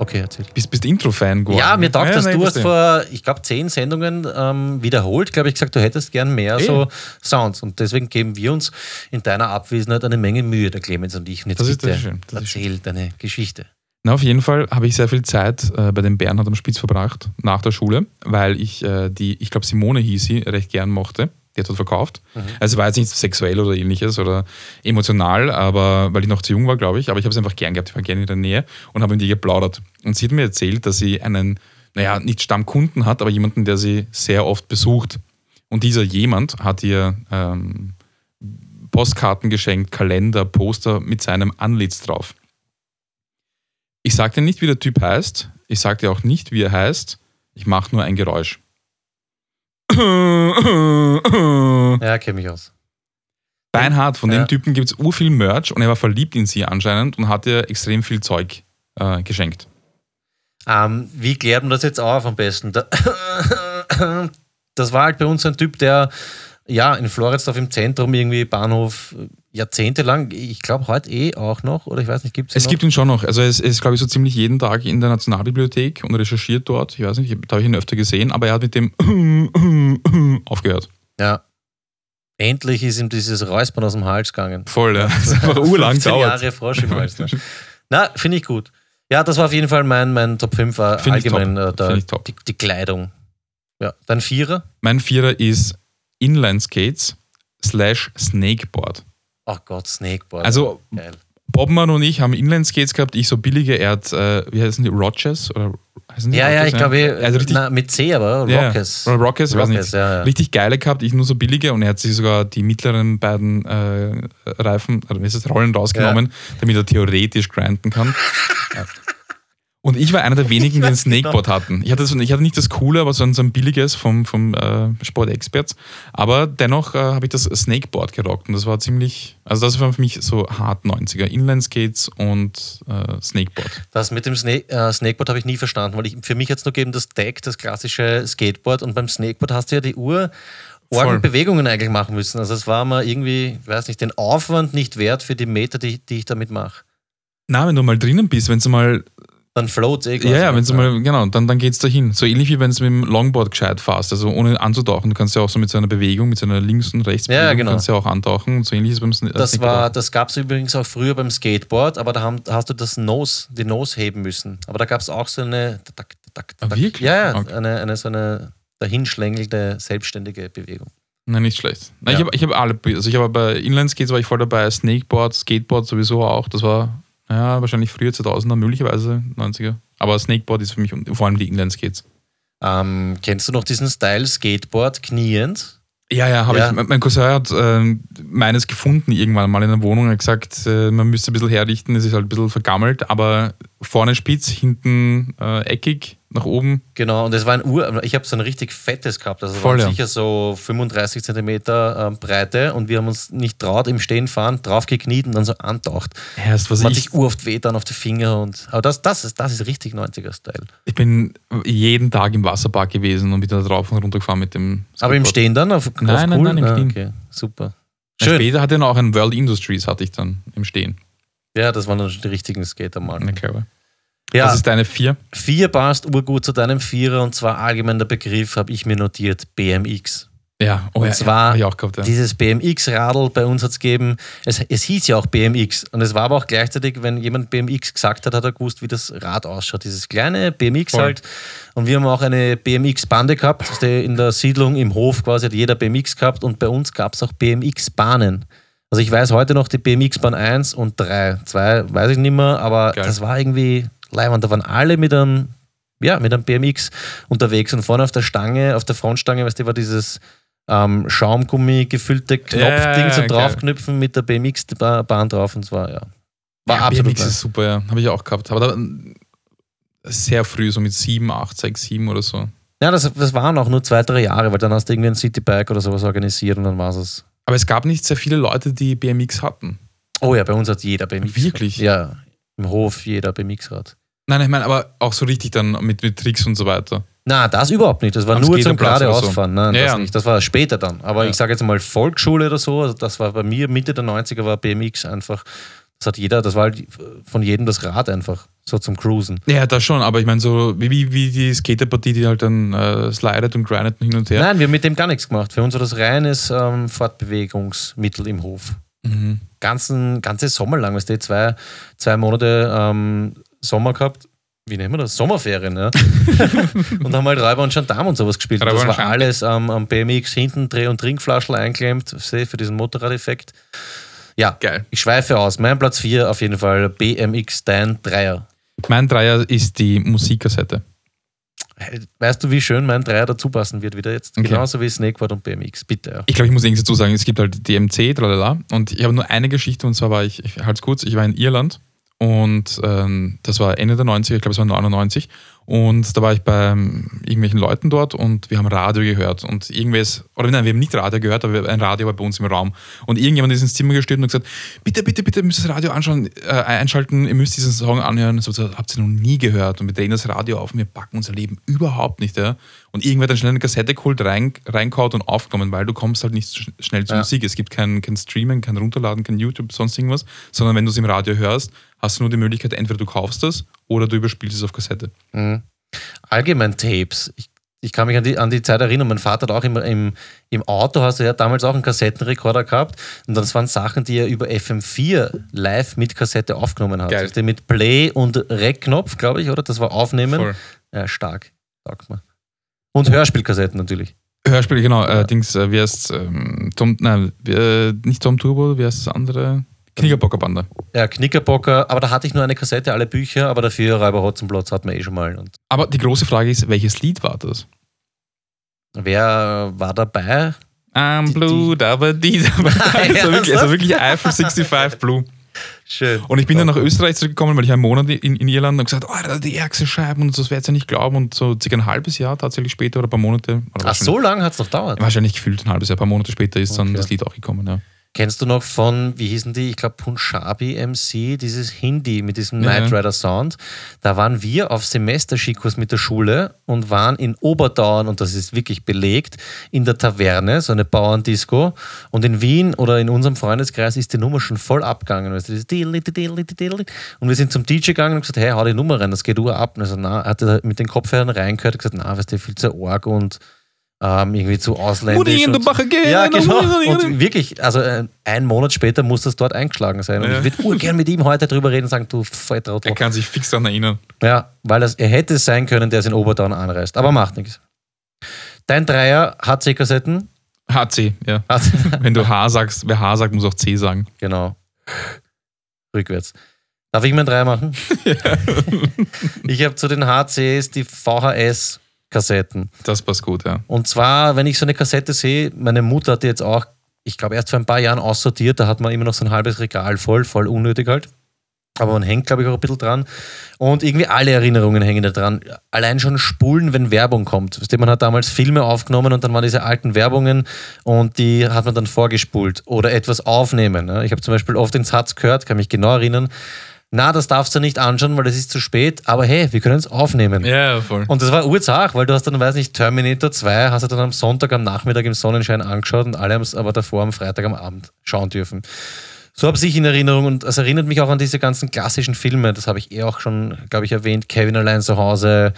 Okay, erzähl. bist, bist Intro-Fan geworden. Ja, mir taugt das. nein, Du hast vor, ich glaube, zehn Sendungen ähm, wiederholt, glaube ich, gesagt, du hättest gern mehr Eh. so Sounds. Und deswegen geben wir uns in deiner Abwesenheit eine Menge Mühe, der Clemens und ich. Und jetzt Das ist- bitte das ist schön, das ist erzähl deine Geschichte. Na, auf jeden Fall habe ich sehr viel Zeit äh, bei dem Bernhard am Spitz verbracht, nach der Schule, weil ich äh, die, ich glaube Simone hieß sie, recht gern mochte. Die hat dort verkauft. Also war jetzt nicht sexuell oder ähnliches oder emotional, aber weil ich noch zu jung war, glaube ich. Aber ich habe es einfach gern gehabt. Ich war gerne in der Nähe und habe mit ihr geplaudert. Und sie hat mir erzählt, dass sie einen, naja, nicht Stammkunden hat, aber jemanden, der sie sehr oft besucht. Und dieser jemand hat ihr ähm, Postkarten geschenkt, Kalender, Poster mit seinem Antlitz drauf. Ich dir nicht, wie der Typ heißt. Ich dir auch nicht, wie er heißt. Ich mache nur ein Geräusch. Ja, kenne mich aus. Beinhard, von Ja. dem Typen gibt es urviel Merch und er war verliebt in sie anscheinend und hat ihr extrem viel Zeug äh, geschenkt. Ähm, wie klärt man das jetzt auf am besten? Da- [coughs] Das war halt bei uns ein Typ, der ja in Floridsdorf im Zentrum irgendwie Bahnhof jahrzehntelang, ich glaube heute eh auch noch, oder ich weiß nicht, gibt es Es gibt ihn schon noch. Also es ist, glaube ich, so ziemlich jeden Tag in der Nationalbibliothek und recherchiert dort. Ich weiß nicht, da habe ich ihn öfter gesehen, aber er hat mit dem [clears throat] aufgehört. Ja. Endlich ist ihm dieses Räuspern aus dem Hals gegangen. Voll, ja. [laughs] Das hat einfach urlang 15 dauert. Jahre Frosch im Hals. Ne? Na, finde ich gut. Ja, das war auf jeden Fall mein, mein Top 5 war Find ich allgemein äh, der, Find ich top. die, die Kleidung. Ja, dein Vierer? Mein Vierer ist Inline-Skates slash Snakeboard. Ach Gott, Snakeboard. Also Geil. Bobmann und ich haben Inline-Skates gehabt, ich so billige, er hat, äh, wie heißen die, Rogers? Oder heißen die Ja, ja, Rogers, ich glaube, Also richtig, na, mit C, aber ja, Rockets. Weiß nicht. ja, ja. Richtig geile gehabt, ich nur so billige und er hat sich sogar die mittleren beiden äh, Reifen, oder wie ist das, Rollen rausgenommen, damit er theoretisch grinden kann. [laughs] Und ich war einer der [laughs] wenigen, die ein Snakeboard hatten. Ich hatte, so, ich hatte nicht das Coole, aber so ein, so ein billiges vom, vom äh, Sport-Experts. Aber dennoch äh, habe ich das Snakeboard gerockt und das war ziemlich, also das war für mich so hart 90er. Inline-Skates und äh, Snakeboard. Das mit dem Sna äh, Snakeboard habe ich nie verstanden, weil ich, für mich hat es nur gegeben das Deck, das klassische Skateboard und beim Snakeboard hast du ja die Uhr Voll. Bewegungen eigentlich machen müssen. Also es war mir irgendwie, ich weiß nicht, den Aufwand nicht wert für die Meter, die, die ich damit mache. Na, wenn du mal drinnen bist, wenn du mal Dann float eh Ja, ja, wenn du mal, genau, dann, dann geht es dahin. So ähnlich wie wenn du mit dem Longboard gescheit fährst, also ohne anzutauchen. Du kannst ja auch so mit so einer Bewegung, mit so einer Links- und Rechtsbewegung, Ja, genau. kannst ja auch antauchen. Und so ähnlich ist es beim Sn- äh, Das, Snakeboard war, auch. das gab es übrigens auch früher beim Skateboard, aber da haben, hast du das Nose, die Nose heben müssen. Aber da gab es auch so eine, tak, tak, Ah, tak, wirklich? Ja, ja, Okay. eine, eine so eine dahinschlängelte, selbstständige Bewegung. Nein, nicht schlecht. Nein, Ja. Ich habe ich hab alle, also ich habe bei Inline-Skates war ich voll dabei, Snakeboard, Skateboard sowieso auch. Das war ja, wahrscheinlich früher 2000er, möglicherweise 90er. Aber Snakeboard ist für mich vor allem die Inline-Skates. Ähm, kennst du noch diesen Style Skateboard kniend? Ja, ja, habe Ja. ich. Mein Cousin hat ähm, meines gefunden irgendwann mal in der Wohnung. Er hat gesagt, äh, man müsste ein bisschen herrichten, es ist halt ein bisschen vergammelt, aber vorne spitz, hinten äh, eckig, nach oben. Genau, und es war ein Ur, ich habe so ein richtig fettes gehabt, also Voll, waren ja. sicher so 35 Zentimeter ähm, Breite und wir haben uns nicht traut im Stehen fahren, drauf gekniet und dann so antaucht. Erst, was Man ich, sich uroft weh dann auf die Finger und, aber das, das, ist, das ist richtig 90er-Style. ich bin jeden Tag im Wasserpark gewesen und wieder drauf und runter gefahren mit dem Aber im Skateboard. Stehen dann? Auf, auf Nein, nein, cool? nein, im Ah, Knien. Okay, super. Schön. Später hatte er noch einen World Industries, hatte ich dann im Stehen. Ja, das waren dann schon die richtigen Skater mal. Na, clever. Ja, Was ist deine vier? vier passt urgut zu deinem Vierer und zwar allgemein der Begriff, habe ich mir notiert, BMX. Ja, oh und ja, zwar ja, auch gehabt, ja. dieses BMX-Radl, bei uns hat es gegeben, es, hieß ja auch BMX und es war aber auch gleichzeitig, wenn jemand BMX gesagt hat, hat er gewusst, wie das Rad ausschaut. Dieses kleine BMX Voll. halt. Und wir haben auch eine BMX-Bande gehabt, die in der Siedlung im Hof quasi hat jeder BMX gehabt und bei uns gab es auch BMX-Bahnen. Also ich weiß heute noch die BMX-Bahn 1 und 3. 2 weiß ich nicht mehr, aber Geil. das war irgendwie leibend. Da waren alle mit einem, ja, mit einem BMX unterwegs und vorne auf der Stange, auf der Frontstange, weißt du, war dieses ähm, Schaumgummi gefüllte Knopfding Ja, zum geil. draufknüpfen mit der BMX-Bahn drauf und zwar, ja. War ja, absolut BMX ist super, ja. Habe ich auch gehabt. Aber da, sehr früh, so mit 7, 8, 6, 7 oder so. Ja, das, das waren auch nur zwei, drei Jahre, weil dann hast du irgendwie ein Citybike oder sowas organisiert und dann war es. Aber es gab nicht sehr viele Leute, die BMX hatten. Oh ja, bei uns hat jeder BMX. Wirklich? Ja, im Hof jeder BMX-Rad. Nein, ich meine, aber auch so richtig dann mit, mit Tricks und so weiter. Na, das überhaupt nicht. Das war Am nur zum oder so. geradeausfahren. Nein, Ja, das ja. nicht. Das war später dann. Aber Ja. ich sage jetzt mal Volksschule oder so. Also das war bei mir Mitte der 90er war BMX einfach. Das hat jeder, das war halt von jedem das Rad einfach. So zum Cruisen. Ja, das schon, aber ich meine, so wie, wie, wie die Skaterpartie, die halt dann äh, slidet und grindet hin und her. Nein, wir haben mit dem gar nichts gemacht. Für uns war das reines ähm, Fortbewegungsmittel im Hof. Mhm. Ganzen, ganze Sommer lang, weißt du, zwei, zwei Monate ähm, Sommer gehabt. Wie nennen wir das? Sommerferien, ja. [laughs] und haben halt Räuber und Gendarm und sowas gespielt. Und das war alles am am BMX hinten Dreh- und Trinkflaschel du, für diesen Motorradeffekt. Ja, Geil. ich schweife aus. Mein Platz 4 auf jeden Fall BMX Dein Dreier. Mein Dreier ist die Musikkassette. Weißt du, wie schön mein Dreier dazu passen wird wieder jetzt? Okay. Genauso wie Snakeboard und BMX. Bitte, ja. Ich glaube, ich muss irgendwie dazu sagen, es gibt halt DMC, tralala. Und ich habe nur eine Geschichte und zwar war ich, ich halte es kurz, ich war in Irland und ähm, das war Ende der 90er, ich glaube, es war 99. Und da war ich bei ähm, irgendwelchen Leuten dort und wir haben Radio gehört. Und irgendwas, oder nein, wir haben nicht Radio gehört, aber ein Radio war bei uns im Raum. Und irgendjemand ist ins Zimmer gestellt und hat gesagt: Bitte, bitte, bitte, ihr müsst das Radio anschauen, äh, einschalten, ihr müsst diesen Song anhören. So, so, habt ihr noch nie gehört. Und wir drehen das Radio auf und wir packen unser Leben überhaupt nicht. Ja? Und irgendwer hat dann schnell eine Kassette geholt, rein, reinkaut und aufgenommen, weil du kommst halt nicht so sch- schnell zur Ja. Musik. Es gibt kein, kein Streamen, kein Runterladen, kein YouTube, sonst irgendwas, sondern wenn du es im Radio hörst, hast du nur die Möglichkeit, entweder du kaufst das oder du überspielst es auf Kassette. Mhm. Allgemein Tapes. Ich, ich kann mich an die, an die Zeit erinnern, mein Vater hat auch immer im, im Auto, hast du ja damals auch einen Kassettenrekorder gehabt und das waren Sachen, die er über FM4 live mit Kassette aufgenommen hat. Geil. Also mit Play und Rec-Knopf, glaube ich, oder? Das war Aufnehmen. Voll. Ja, stark. Sagt man. Und Hörspielkassetten natürlich. Hörspiel, genau. Ja. Äh, Dings, äh, wie heißt ähm, Tom, nein, äh, nicht Tom Turbo, wie heißt das andere? Knickerbockerbande. Ja, Knickerbocker, aber da hatte ich nur eine Kassette, alle Bücher, aber dafür Räuber Hotzenplotz hat man eh schon mal. Und Aber die große Frage ist, welches Lied war das? wer war dabei? I'm Die- blue, aber die. Es war [laughs] wirklich, es war wirklich Eiffel 65 Blue. Schön. Und ich bin dann nach Österreich zurückgekommen, weil ich einen Monat in, in Irland und gesagt, oh, die ärgste Scheiben und so, das werdet ihr nicht glauben. Und so circa ein halbes Jahr tatsächlich später oder ein paar Monate. Ach, so lange hat es noch gedauert. Wahrscheinlich gefühlt ein halbes Jahr, ein paar Monate später ist dann Okay. das Lied auch gekommen. Ja. Kennst du noch von, wie hießen die? Ich glaube Punjabi MC, dieses Hindi mit diesem Ja, Knight. Rider Sound. Da waren wir auf Semesterskikurs mit der Schule und waren in Oberdauern, und das ist wirklich belegt, in der Taverne, so eine Bauerndisco. Und in Wien oder in unserem Freundeskreis ist die Nummer schon voll abgegangen. Weißt du. Und wir sind zum DJ gegangen und gesagt, hey, hau die Nummer rein, das geht Uhr ab. Und er so, na, er hat mit den Kopfhörern reingehört und gesagt, na, weißt du, viel zu arg und ähm, irgendwie zu ausländisch. Und- ja, genau. Und wirklich, also äh, ein Monat später muss das dort eingeschlagen sein. Und Ja. ich würde urgern mit ihm heute drüber reden und sagen, du Volltrottel. Er kann sich fix daran erinnern. Ja, weil das, er hätte es sein können, der es in Oberdown anreist. Aber macht nichts. Dein Dreier HC-Kassetten. HC, ja. Hat, [laughs] Wenn du H sagst, wer H sagt, muss auch C sagen. genau. Rückwärts. Darf ich meinen Dreier machen? [laughs] [laughs] ich habe zu den HCs die VHS-Kassetten. Das passt gut, ja. Und zwar, wenn ich so eine Kassette sehe, meine Mutter hat die jetzt auch, ich glaube, erst vor ein paar Jahren aussortiert, da hat man immer noch so ein halbes Regal voll, voll unnötig halt. Aber man hängt, glaube ich, auch ein bisschen dran. Und irgendwie alle Erinnerungen hängen da dran. Allein schon spulen, wenn Werbung kommt. Man hat damals Filme aufgenommen und dann waren diese alten Werbungen und die hat man dann vorgespult. Oder etwas aufnehmen. ne? Ich habe zum Beispiel oft den Satz gehört, kann mich genau erinnern. Na, das darfst du nicht anschauen, weil das ist zu spät. Aber hey, wir können es aufnehmen. Ja, voll. Und das war urzach, weil du hast dann, weiß nicht, Terminator 2 hast du dann am Sonntag am Nachmittag im Sonnenschein angeschaut und alle haben es aber davor am Freitag am Abend schauen dürfen. So habe ich in Erinnerung und es erinnert mich auch an diese ganzen klassischen Filme, das habe ich eh auch schon, glaube ich, erwähnt, Kevin allein zu Hause,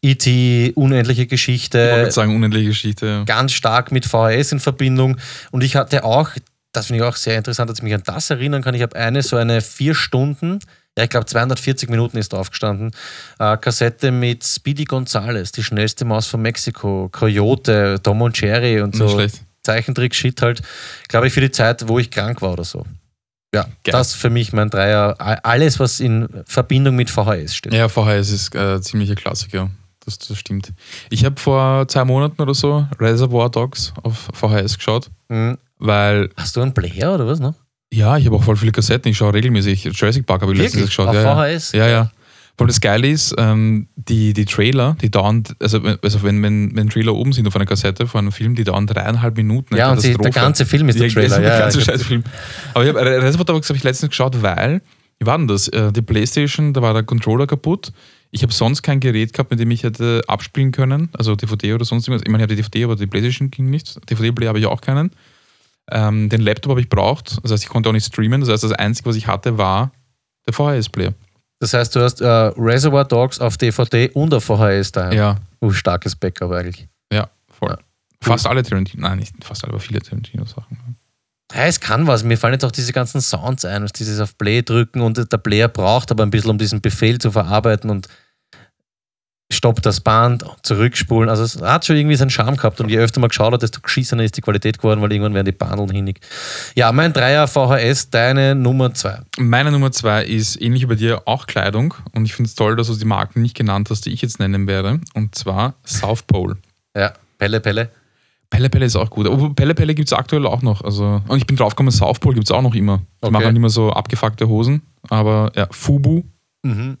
E.T., Unendliche Geschichte. Ich wollte sagen, Unendliche Geschichte. Ja. Ganz stark mit VHS in Verbindung und ich hatte auch, das finde ich auch sehr interessant, dass ich mich an das erinnern kann, ich habe eine so eine vier Stunden, ja, ich glaube 240 Minuten ist draufgestanden, äh, Kassette mit Speedy Gonzales, die schnellste Maus von Mexiko, Coyote, Tom und Jerry und so. Zeichentrick-Shit halt, glaube ich, für die Zeit, wo ich krank war oder so. Ja, Geil. das für mich mein Dreier. Alles, was in Verbindung mit VHS steht. Ja, VHS ist äh, ziemlicher Klassiker. Das, das stimmt. Ich habe vor zwei Monaten oder so Reservoir Dogs auf VHS geschaut, mhm. Weil. Hast du einen Player oder was noch? Ja, ich habe auch voll viele Kassetten. Ich schaue regelmäßig. Jurassic Park habe ich letztens geschaut. Auf ja, VHS? Ja, ja. Weil das Geile ist, ähm, die, die Trailer, die dauern, also, also wenn, wenn, wenn Trailer oben sind auf einer Kassette von einem Film, die dauern dreieinhalb Minuten. Ja, und sie, der ganze Film ist der Trailer. Ja, der ganze ja, scheiß Film. Aber ich habe Reservoir Dogs habe ich letztens geschaut, weil, wie war denn das? Äh, die Playstation, da war der Controller kaputt. Ich habe sonst kein Gerät gehabt, mit dem ich hätte abspielen können, also DVD oder sonst irgendwas. Ich meine, ich habe die DVD, aber die Playstation ging nicht. DVD-Player habe ich auch keinen. Ähm, den Laptop habe ich braucht, das heißt, ich konnte auch nicht streamen. Das heißt, das Einzige, was ich hatte, war der VHS-Player. Das heißt, du hast äh, Reservoir Dogs auf DVD und auf VHS daheim. Ja. Uh, starkes Backup eigentlich. Ja, voll. Ja. Fast alle Tarantino, nein, nicht fast alle, aber viele Tarantino-Sachen. Ja, es kann was. Mir fallen jetzt auch diese ganzen Sounds ein, dieses auf Play drücken und der Player braucht aber ein bisschen, um diesen Befehl zu verarbeiten und stoppt das Band, zurückspulen. Also es hat schon irgendwie seinen Charme gehabt und je öfter man geschaut hat, desto geschissener ist die Qualität geworden, weil irgendwann werden die Bandeln hinig. Ja, mein Dreier VHS, deine Nummer zwei. Meine Nummer zwei ist ähnlich wie bei dir auch Kleidung und ich finde es toll, dass du die Marken nicht genannt hast, die ich jetzt nennen werde und zwar South Pole. Ja, Pelle Pelle. Pelle Pelle ist auch gut. Aber Pelle Pelle gibt es aktuell auch noch. Also, und ich bin draufgekommen, South Pole gibt es auch noch immer. Die okay. machen immer so abgefuckte Hosen. Aber ja, Fubu. Mhm.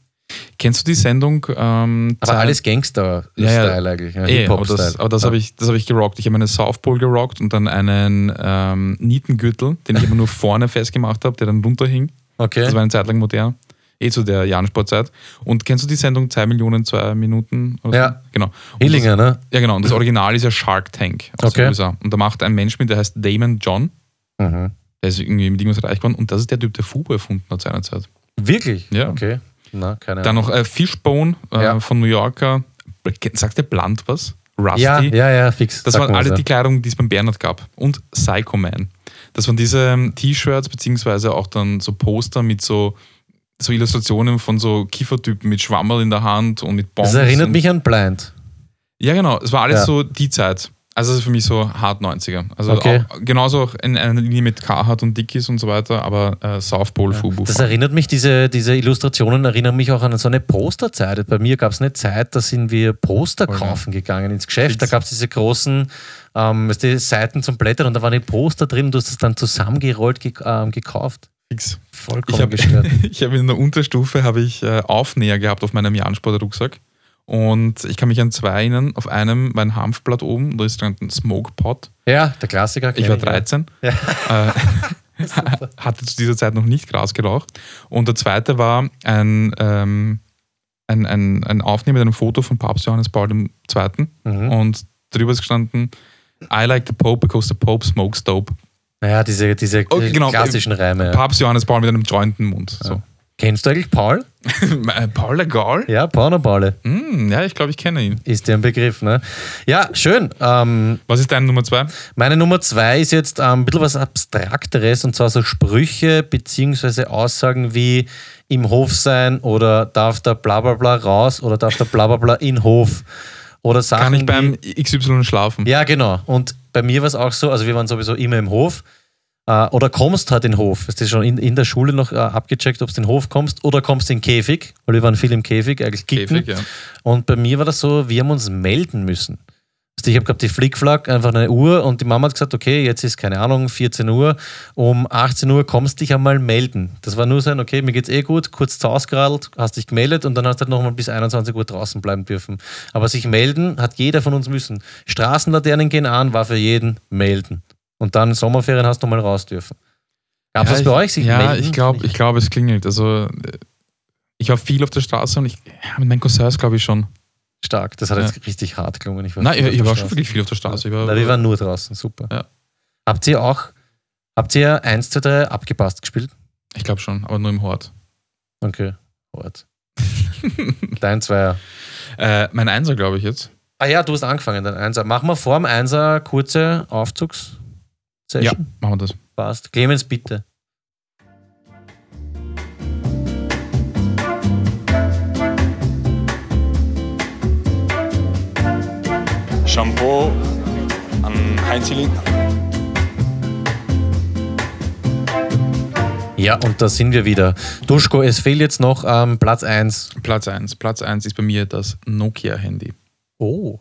Kennst du die Sendung? Ähm, aber alles Gangster-Style ja, eigentlich. Ja, eh, aber das, aber das ja. habe ich, hab ich gerockt. Ich habe eine South Pole gerockt und dann einen ähm, Nietengürtel, den ich immer nur vorne festgemacht habe, der dann runterhing. Okay. Das war eine Zeit lang modern. Eh zu der Jansportzeit. Und kennst du die Sendung 2 Millionen, 2 Minuten? ja. So? Genau. Hillinger, ne? Ja, genau. Und das Original ist ja Shark Tank aus okay. den USA. Und da macht ein Mensch mit, der heißt Damon John. Mhm. Der ist irgendwie mit irgendwas reich geworden. Und das ist der Typ, der Fubo erfunden hat seinerzeit. Wirklich? Ja. Okay. Na, keine Dann noch äh, Fishbone äh, ja. von New Yorker. Sagt der Blunt was? Rusty. Ja, ja, ja, fix. Das waren alle was, die Kleidung, die es beim Bernhard gab. Und Psycho Man. Das waren diese ähm, T-Shirts, beziehungsweise auch dann so Poster mit so, so Illustrationen von so Kiefertypen mit Schwammerl in der Hand und mit Bombs. Das erinnert mich an Blind. Ja, genau. Es war alles ja. so die Zeit. Also das ist für mich so hart 90er. Also okay. auch, genauso auch in einer Linie mit Carhartt und Dickies und so weiter, aber äh, South Pole ja. Fubu. Das erinnert mich, diese, diese Illustrationen erinnern mich auch an so eine Posterzeit. Bei mir gab es eine Zeit, da sind wir Poster okay. kaufen gegangen ins Geschäft. Da gab es diese großen ähm, die Seiten zum Blättern und da waren die Poster drin und du hast das dann zusammengerollt ge ähm, gekauft. Fix. Vollkommen ich hab, gestört. [laughs] ich habe in der Unterstufe habe ich äh, Aufnäher gehabt auf meinem Jansport-Rucksack. Und ich kann mich an zwei erinnern. Auf einem war ein Hanfblatt oben, da ist dann ein Smoke Pot. Ja, der Klassiker. Ich war 13. Ja. Äh, [laughs] [laughs] hatte zu dieser Zeit noch nicht Gras geraucht. Und der zweite war ein, ähm, ein, ein, ein Aufnehmen mit einem Foto von Papst Johannes Paul II. Mhm. Und drüber ist gestanden, I like the Pope because the Pope smokes dope. Naja, diese, diese oh, genau, klassischen Reime. Papst Johannes Paul mit einem Joint im Mund. So. Kennst du eigentlich Paul? [laughs] Paul der Gaul? Ja, Pauno Paule. Mm, ja, ich glaube, ich kenne ihn. Ist dir ein Begriff, ne? Ja, schön. Ähm, was ist deine Nummer zwei? Meine Nummer zwei ist jetzt ähm, ein bisschen was Abstrakteres und zwar so Sprüche bzw. Aussagen wie im Hof sein oder darf der Blablabla bla bla raus oder darf der Blablabla bla bla in Hof. Oder Sachen Kann ich beim XY schlafen? Ja, genau. Und bei mir war es auch so, also wir waren sowieso immer im Hof äh, oder kommst halt in den Hof. Hast du schon in, in der Schule noch äh, abgecheckt, ob du in den Hof kommst oder kommst in den Käfig, weil wir waren viel im Käfig, eigentlich kicken. Käfig, ja. Und bei mir war das so, wir haben uns melden müssen. Ich habe gehabt die Flickflack, einfach eine Uhr und die Mama hat gesagt, okay, jetzt ist keine Ahnung, 14 Uhr, um 18 Uhr kommst du dich einmal melden. Das war nur so ein, okay, mir geht's eh gut, kurz zausgeradelt, hast dich gemeldet und dann hast du halt nochmal bis 21 Uhr draußen bleiben dürfen. Aber sich melden hat jeder von uns müssen. Straßenlaternen gehen an, war für jeden melden. Und dann Sommerferien hast du mal raus dürfen. Gab es ja, das bei euch? Sich ja, melden? ich glaube, ich glaub, es klingelt. Also, ich war viel auf der Straße und ich, ja, mit meinen Cousins glaube ich schon. Stark, das hat ja. jetzt richtig hart gelungen. Ich war Nein, ich, ich war schon wirklich viel auf der Straße. War, Na, wir waren nur draußen, super. Ja. Habt ihr auch Habt ihr 1, 2, 3 abgepasst gespielt? Ich glaube schon, aber nur im Hort. Okay, Hort. [laughs] Dein Zweier. Äh, mein Einser, glaube ich jetzt. Ah ja, du hast angefangen, dein Einser. Machen wir vor dem Einser kurze Aufzugssession? Ja, machen wir das. Passt. Clemens, bitte. Shampoo an Heinz Lindner. Ja, und da sind wir wieder. Duschko, es fehlt jetzt noch ähm, Platz 1. Platz 1. Platz 1 ist bei mir das Nokia-Handy. Oh.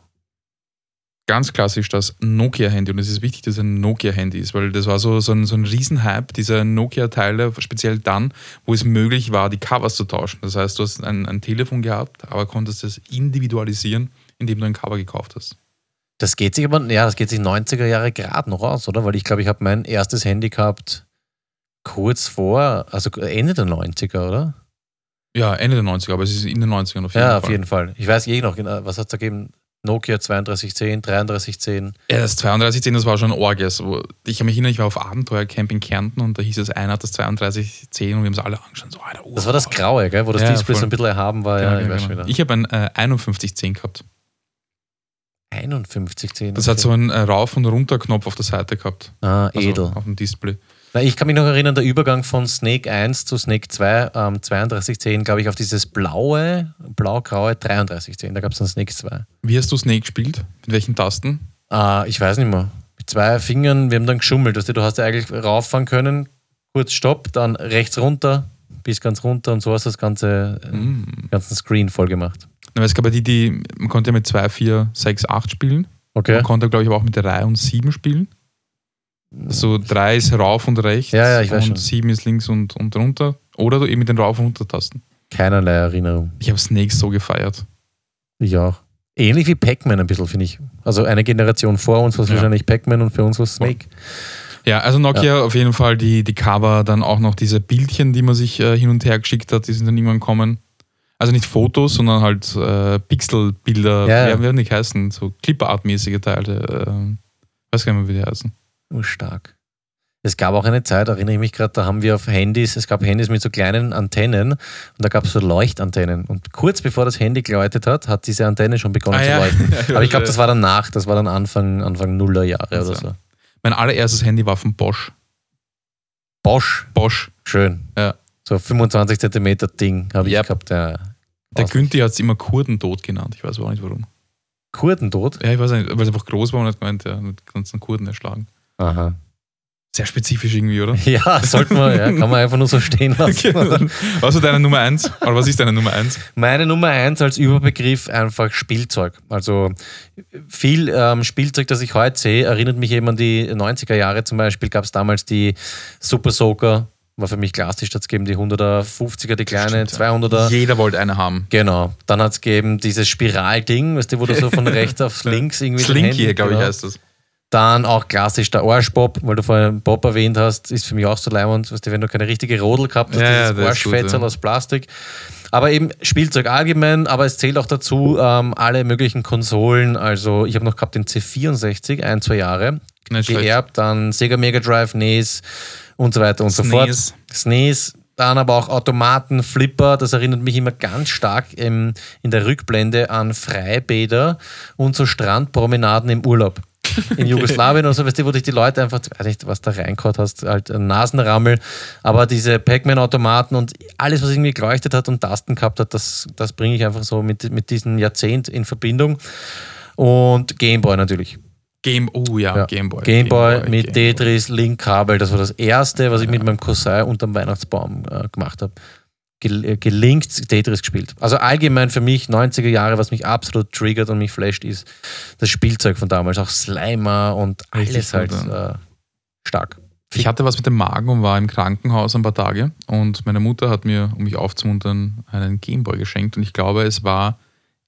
Ganz klassisch das Nokia-Handy. Und es ist wichtig, dass es ein Nokia-Handy ist, weil das war so, so, ein, so ein Riesenhype, diese Nokia-Teile, speziell dann, wo es möglich war, die Covers zu tauschen. Das heißt, du hast ein, ein Telefon gehabt, aber konntest es individualisieren, indem du ein Cover gekauft hast. Das geht sich aber, ja, das geht sich 90er Jahre gerade noch aus, oder? Weil ich glaube, ich habe mein erstes Handy gehabt kurz vor, also Ende der 90er, oder? Ja, Ende der 90er, aber es ist in den 90ern auf jeden ja, Fall. Ja, auf jeden Fall. Ich weiß eh noch genau, was hat es da gegeben? Nokia 3210, 3310. Ja, das 3210, das war schon Orges. Ich kann mich erinnern, ich war auf Abenteuercamp in Kärnten und da hieß es, einer hat das 3210 und wir haben es alle angeschaut. So, Alter, das war das Graue, gell? wo das ja, Display so ein bisschen erhaben war. Genau, ja, ich genau. ich habe ein äh, 5110 gehabt. 5110? Das okay. hat so einen äh, Rauf- und Runter-Knopf auf der Seite gehabt. Ah, also edel. Auf dem Display. Ich kann mich noch erinnern, der Übergang von Snake 1 zu Snake 2, ähm, 3210, glaube ich, auf dieses blaue, blau-graue 3310. Da gab es dann Snake 2. Wie hast du Snake gespielt? Mit welchen Tasten? Äh, ich weiß nicht mehr. Mit zwei Fingern, wir haben dann geschummelt. Du hast ja eigentlich rauffahren können, kurz Stopp, dann rechts runter, bis ganz runter und so hast du das ganze, mm. ganzen Screen voll gemacht. es gab ja die, die, man konnte ja mit 2, 4, 6, 8 spielen. Okay. Man konnte, glaube ich, aber auch mit 3 und 7 spielen. So drei ist rauf und rechts ja, ja, ich weiß und schon. sieben ist links und, und runter. Oder du eben mit den Rauf- und Runter-Tasten. Keinerlei Erinnerung. Ich habe Snakes so gefeiert. Ich auch. Ähnlich wie Pac-Man ein bisschen, finde ich. Also eine Generation vor uns war es ja. wahrscheinlich Pac-Man und für uns war es Snake. Ja, also Nokia ja. auf jeden Fall die, die Cover, dann auch noch diese Bildchen, die man sich äh, hin und her geschickt hat, die sind dann irgendwann kommen. Also nicht Fotos, sondern halt äh, Pixelbilder, ja, ja. wie werden die heißen? So Clipart-mäßige Teile. Äh, weiß gar nicht mehr, wie die heißen. Oh, stark. Es gab auch eine Zeit, erinnere ich mich gerade, da haben wir auf Handys, es gab Handys mit so kleinen Antennen und da gab es so Leuchtantennen. Und kurz bevor das Handy geläutet hat, hat diese Antenne schon begonnen ah, zu leuchten. Ja. [laughs] Aber ich glaube, das war danach, das war dann Anfang, Anfang Nullerjahre also. oder so. Mein allererstes Handy war von Bosch. Bosch? Bosch. Schön. Ja. So 25 Zentimeter Ding habe ich yep. gehabt. Ja. Der Günther hat es immer Kurdentot genannt. Ich weiß auch nicht warum. Kurdentot? Ja, ich weiß nicht, weil es einfach groß war und hat gemeint, ja, mit ganzen Kurden erschlagen. Aha. Sehr spezifisch irgendwie, oder? [laughs] Ja, sollten wir, ja, kann man einfach nur so stehen [laughs] lassen. Okay. Was war deine Nummer eins? Oder was ist deine Nummer eins? Meine Nummer eins als Überbegriff einfach Spielzeug. Also viel ähm, Spielzeug, das ich heute sehe, erinnert mich eben an die 90er Jahre zum Beispiel. Gab es damals die Super Soaker, war für mich klassisch, hat es gegeben die 150er, die kleine, Stimmt, 200er. Jeder wollte eine haben. Genau. Dann hat es gegeben dieses Spiralding, weißt du, wo du so von [laughs] rechts auf links irgendwie. Slinky, glaube ich, genau. heißt das. Dann auch klassisch der Arschbob, weil du vorher Bob erwähnt hast, ist für mich auch so leimend, weißt du, wenn du keine richtige Rodel gehabt hast, ja, dieses ja, Arschfetzer ja. aus Plastik. Aber eben Spielzeug allgemein, aber es zählt auch dazu ähm, alle möglichen Konsolen. Also ich habe noch gehabt den C64, ein, zwei Jahre. Nicht geerbt, dann Sega Mega Drive, NES und so weiter und so fort. SNES. Dann aber auch Automaten, Flipper, das erinnert mich immer ganz stark im, in der Rückblende an Freibäder und so Strandpromenaden im Urlaub in Jugoslawien oder so, weißt du, wo dich die Leute einfach, weiß nicht, was da reingehauen hast, halt Nasenrammel, aber diese Pac-Man-Automaten und alles, was irgendwie geleuchtet hat und Tasten gehabt hat, das, das bringe ich einfach so mit, mit diesem Jahrzehnt in Verbindung. Und Gameboy natürlich. Game, oh ja, ja. Gameboy. Gameboy Game mit Game Tetris, Link-Kabel, das war das erste, was ich ja. mit meinem Cousin unterm Weihnachtsbaum äh, gemacht habe. Äh, gelingt Tetris gespielt. Also allgemein für mich 90er Jahre, was mich absolut triggert und mich flasht, ist das Spielzeug von damals. Auch Slimer und alles halt äh, stark. Ich hatte was mit dem Magen und war im Krankenhaus ein paar Tage und meine Mutter hat mir, um mich aufzumuntern, einen Gameboy geschenkt und ich glaube, es war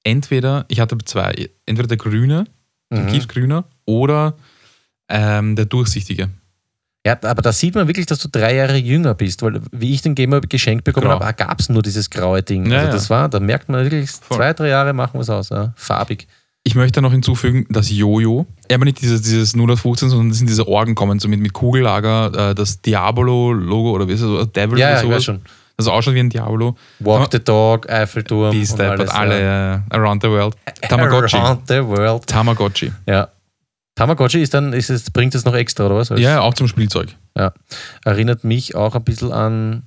entweder, ich hatte zwei, entweder der grüne, der mhm. tiefgrüne oder ähm, der durchsichtige. Ja, aber da sieht man wirklich, dass du drei Jahre jünger bist, weil wie ich den Gamer geschenkt bekommen habe, gab es nur dieses graue Ding. Ja, also das war, da merkt man wirklich, Voll. zwei, drei Jahre machen wir es aus, ja. farbig. Ich möchte noch hinzufügen, das Jojo, aber nicht dieses, dieses 0815, sondern das sind diese Orgen kommen, so mit, mit Kugellager, äh, das Diabolo-Logo oder wie ist es, Devil Ja, oder ja, ich sowas. weiß schon. Das ausschaut wie ein Diabolo. Walk the Dog, Eiffelturm. Die Steppert, alles, alle ja. around the world. Tamagotchi. Around the world. Tamagotchi. Ja. Tamagotchi ist dann, ist es, bringt es noch extra, oder was? Als- Ja, auch zum Spielzeug. ja. Erinnert mich auch ein bisschen an.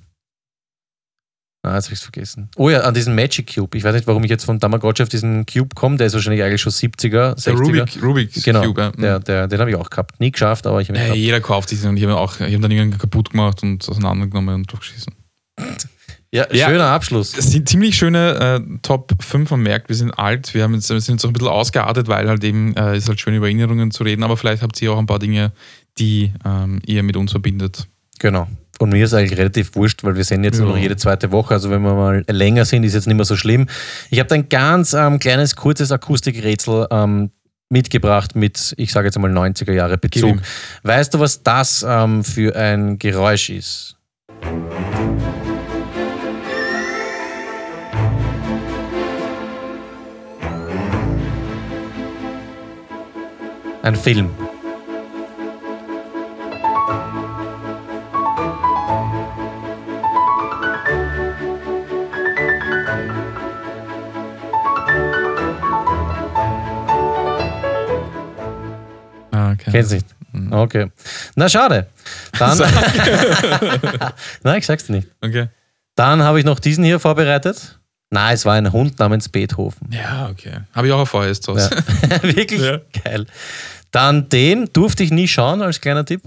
Ah, jetzt habe ich es vergessen. Oh ja, an diesen Magic Cube. Ich weiß nicht, warum ich jetzt von Tamagotchi auf diesen Cube komme. Der ist wahrscheinlich eigentlich schon 70er, 60er. Der Rubik, Rubik's Genau, Cube. ja. der, der, den habe ich auch gehabt. Nie geschafft, aber ich habe ihn gehabt. jeder kauft den und ich habe habe dann irgendwann kaputt gemacht und auseinandergenommen und durchgeschissen. [laughs] Ja, Ja. schöner Abschluss. Das sind ziemlich schöne äh, Top 5 am Merk. Wir sind alt, wir, haben jetzt, wir sind jetzt auch ein bisschen ausgeartet, weil halt eben äh, ist halt schön über Erinnerungen zu reden, aber vielleicht habt ihr auch ein paar Dinge, die ähm, ihr mit uns verbindet. Genau. Und mir ist eigentlich relativ wurscht, weil wir sehen jetzt Ja. nur noch jede zweite Woche. Also wenn wir mal länger sind, ist jetzt nicht mehr so schlimm. Ich habe da ein ganz ähm, kleines, kurzes Akustikrätsel ähm, mitgebracht mit, ich sage jetzt mal 90er Jahre Bezug. Weißt du, was das ähm, für ein Geräusch ist? Ein Film. Ah, okay. Kennst nicht? Mhm. Okay. Na, schade. Dann. [laughs] [laughs] Nein, ich sag's dir nicht. Okay. Dann habe ich noch diesen hier vorbereitet. Nein, es war ein Hund namens Beethoven. Ja, okay. Habe ich auch ein Feuer zu Ja. [laughs] Wirklich Ja. geil. Dann den durfte ich nie schauen als kleiner Tipp.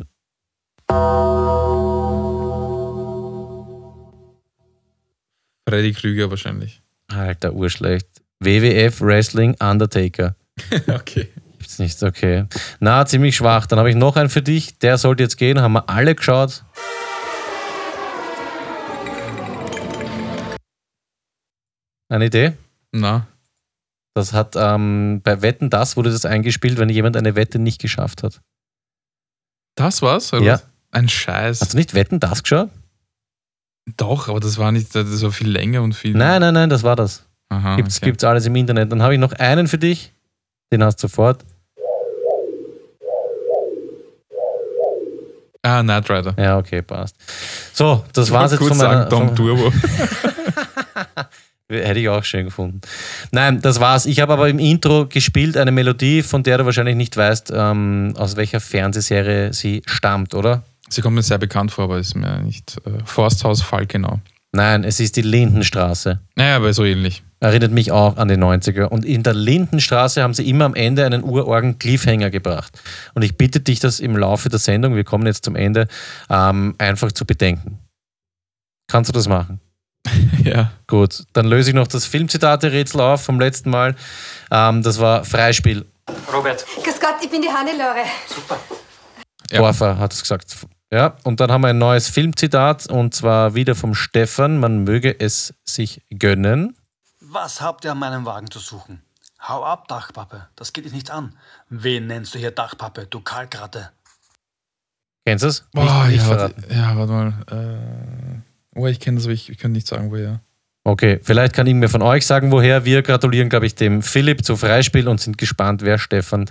Freddy Krüger wahrscheinlich. Alter, urschlecht. WWF Wrestling Undertaker. [laughs] okay. Gibt's nicht, okay. Na, ziemlich schwach. Dann habe ich noch einen für dich. Der sollte jetzt gehen. Haben wir alle geschaut. Eine Idee? Na, Das hat ähm, bei Wetten das wurde das eingespielt, wenn jemand eine Wette nicht geschafft hat. das war's? Oder Ja. Ein Scheiß. Hast du nicht Wetten das geschaut? Doch, aber das war nicht, das war viel länger und viel. Nein, nein, nein, das war das. Aha, Gibt's, okay. gibt's alles im Internet. Dann habe ich noch einen für dich. Den hast du sofort. Ah, Knight Rider. Ja, okay, passt. So, das war's [laughs] jetzt Kurz von meiner. sagen, Tom von, Turbo. [laughs] hätte ich auch schön gefunden. Nein, das war's. Ich habe aber im Intro gespielt eine Melodie, von der du wahrscheinlich nicht weißt, ähm, aus welcher Fernsehserie sie stammt, oder? Sie kommt mir sehr bekannt vor, aber ist mir nicht. Äh, Forsthaus Falkenau. Nein, es ist die Lindenstraße. Naja, aber so ähnlich. Erinnert mich auch an die 90er. Und in der Lindenstraße haben sie immer am Ende einen urorgen Cliffhanger gebracht. Und ich bitte dich, das im Laufe der Sendung, wir kommen jetzt zum Ende, ähm, einfach zu bedenken. Kannst du das machen? [laughs] ja. Gut, dann löse ich noch das Filmzitate-Rätsel auf vom letzten Mal. Ähm, das war Freispiel. Robert, Grüß Gott, ich bin die Hannelore. Ja. Borfer hat es gesagt. Ja, und dann haben wir ein neues Filmzitat und zwar wieder vom Stefan. Man möge es sich gönnen. was habt ihr an meinem Wagen zu suchen? Hau ab, Dachpappe, das geht dich nichts an. Wen nennst du hier Dachpappe, du Kalkratte? Kennst du es? Boah, nicht ja, warte, ja, warte mal. Äh, oh, ich kenne das, aber ich, ich kann nicht sagen, woher. Okay, vielleicht kann irgendwer von euch sagen, woher. Wir gratulieren, glaube ich, dem Philipp zu Freispiel und sind gespannt, wer, Stefan,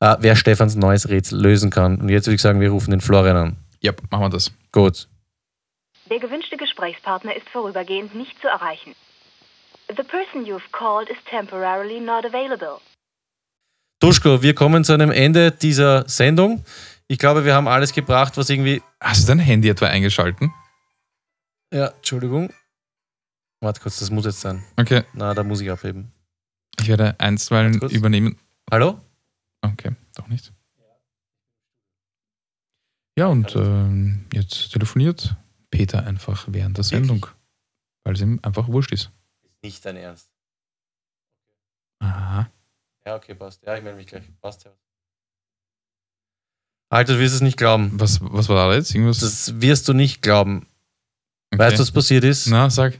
äh, wer Stefans neues Rätsel lösen kann. Und jetzt würde ich sagen, wir rufen den Florian an. Ja, machen wir das. Gut. Der gewünschte Gesprächspartner ist vorübergehend nicht zu erreichen. The person you've called is temporarily not available. Duschko, wir kommen zu einem Ende dieser Sendung. Ich glaube, wir haben alles gebracht, was irgendwie. Hast du dein Handy etwa eingeschalten? Ja, Entschuldigung. Warte kurz, das muss jetzt sein. Okay, Na, da muss ich abheben. ich werde einstweilen übernehmen. Hallo? Okay, doch nicht. Ja, und ähm, jetzt telefoniert Peter einfach während der Sendung, weil es ihm einfach wurscht ist. Nicht dein Ernst. Aha. Ja, okay, passt. Ja, ich melde mich gleich. Passt ja. Alter, du wirst es nicht glauben. Was, was war da jetzt? Irgendwas? Das wirst du nicht glauben. Okay. Weißt du, was passiert ist? Na, sag.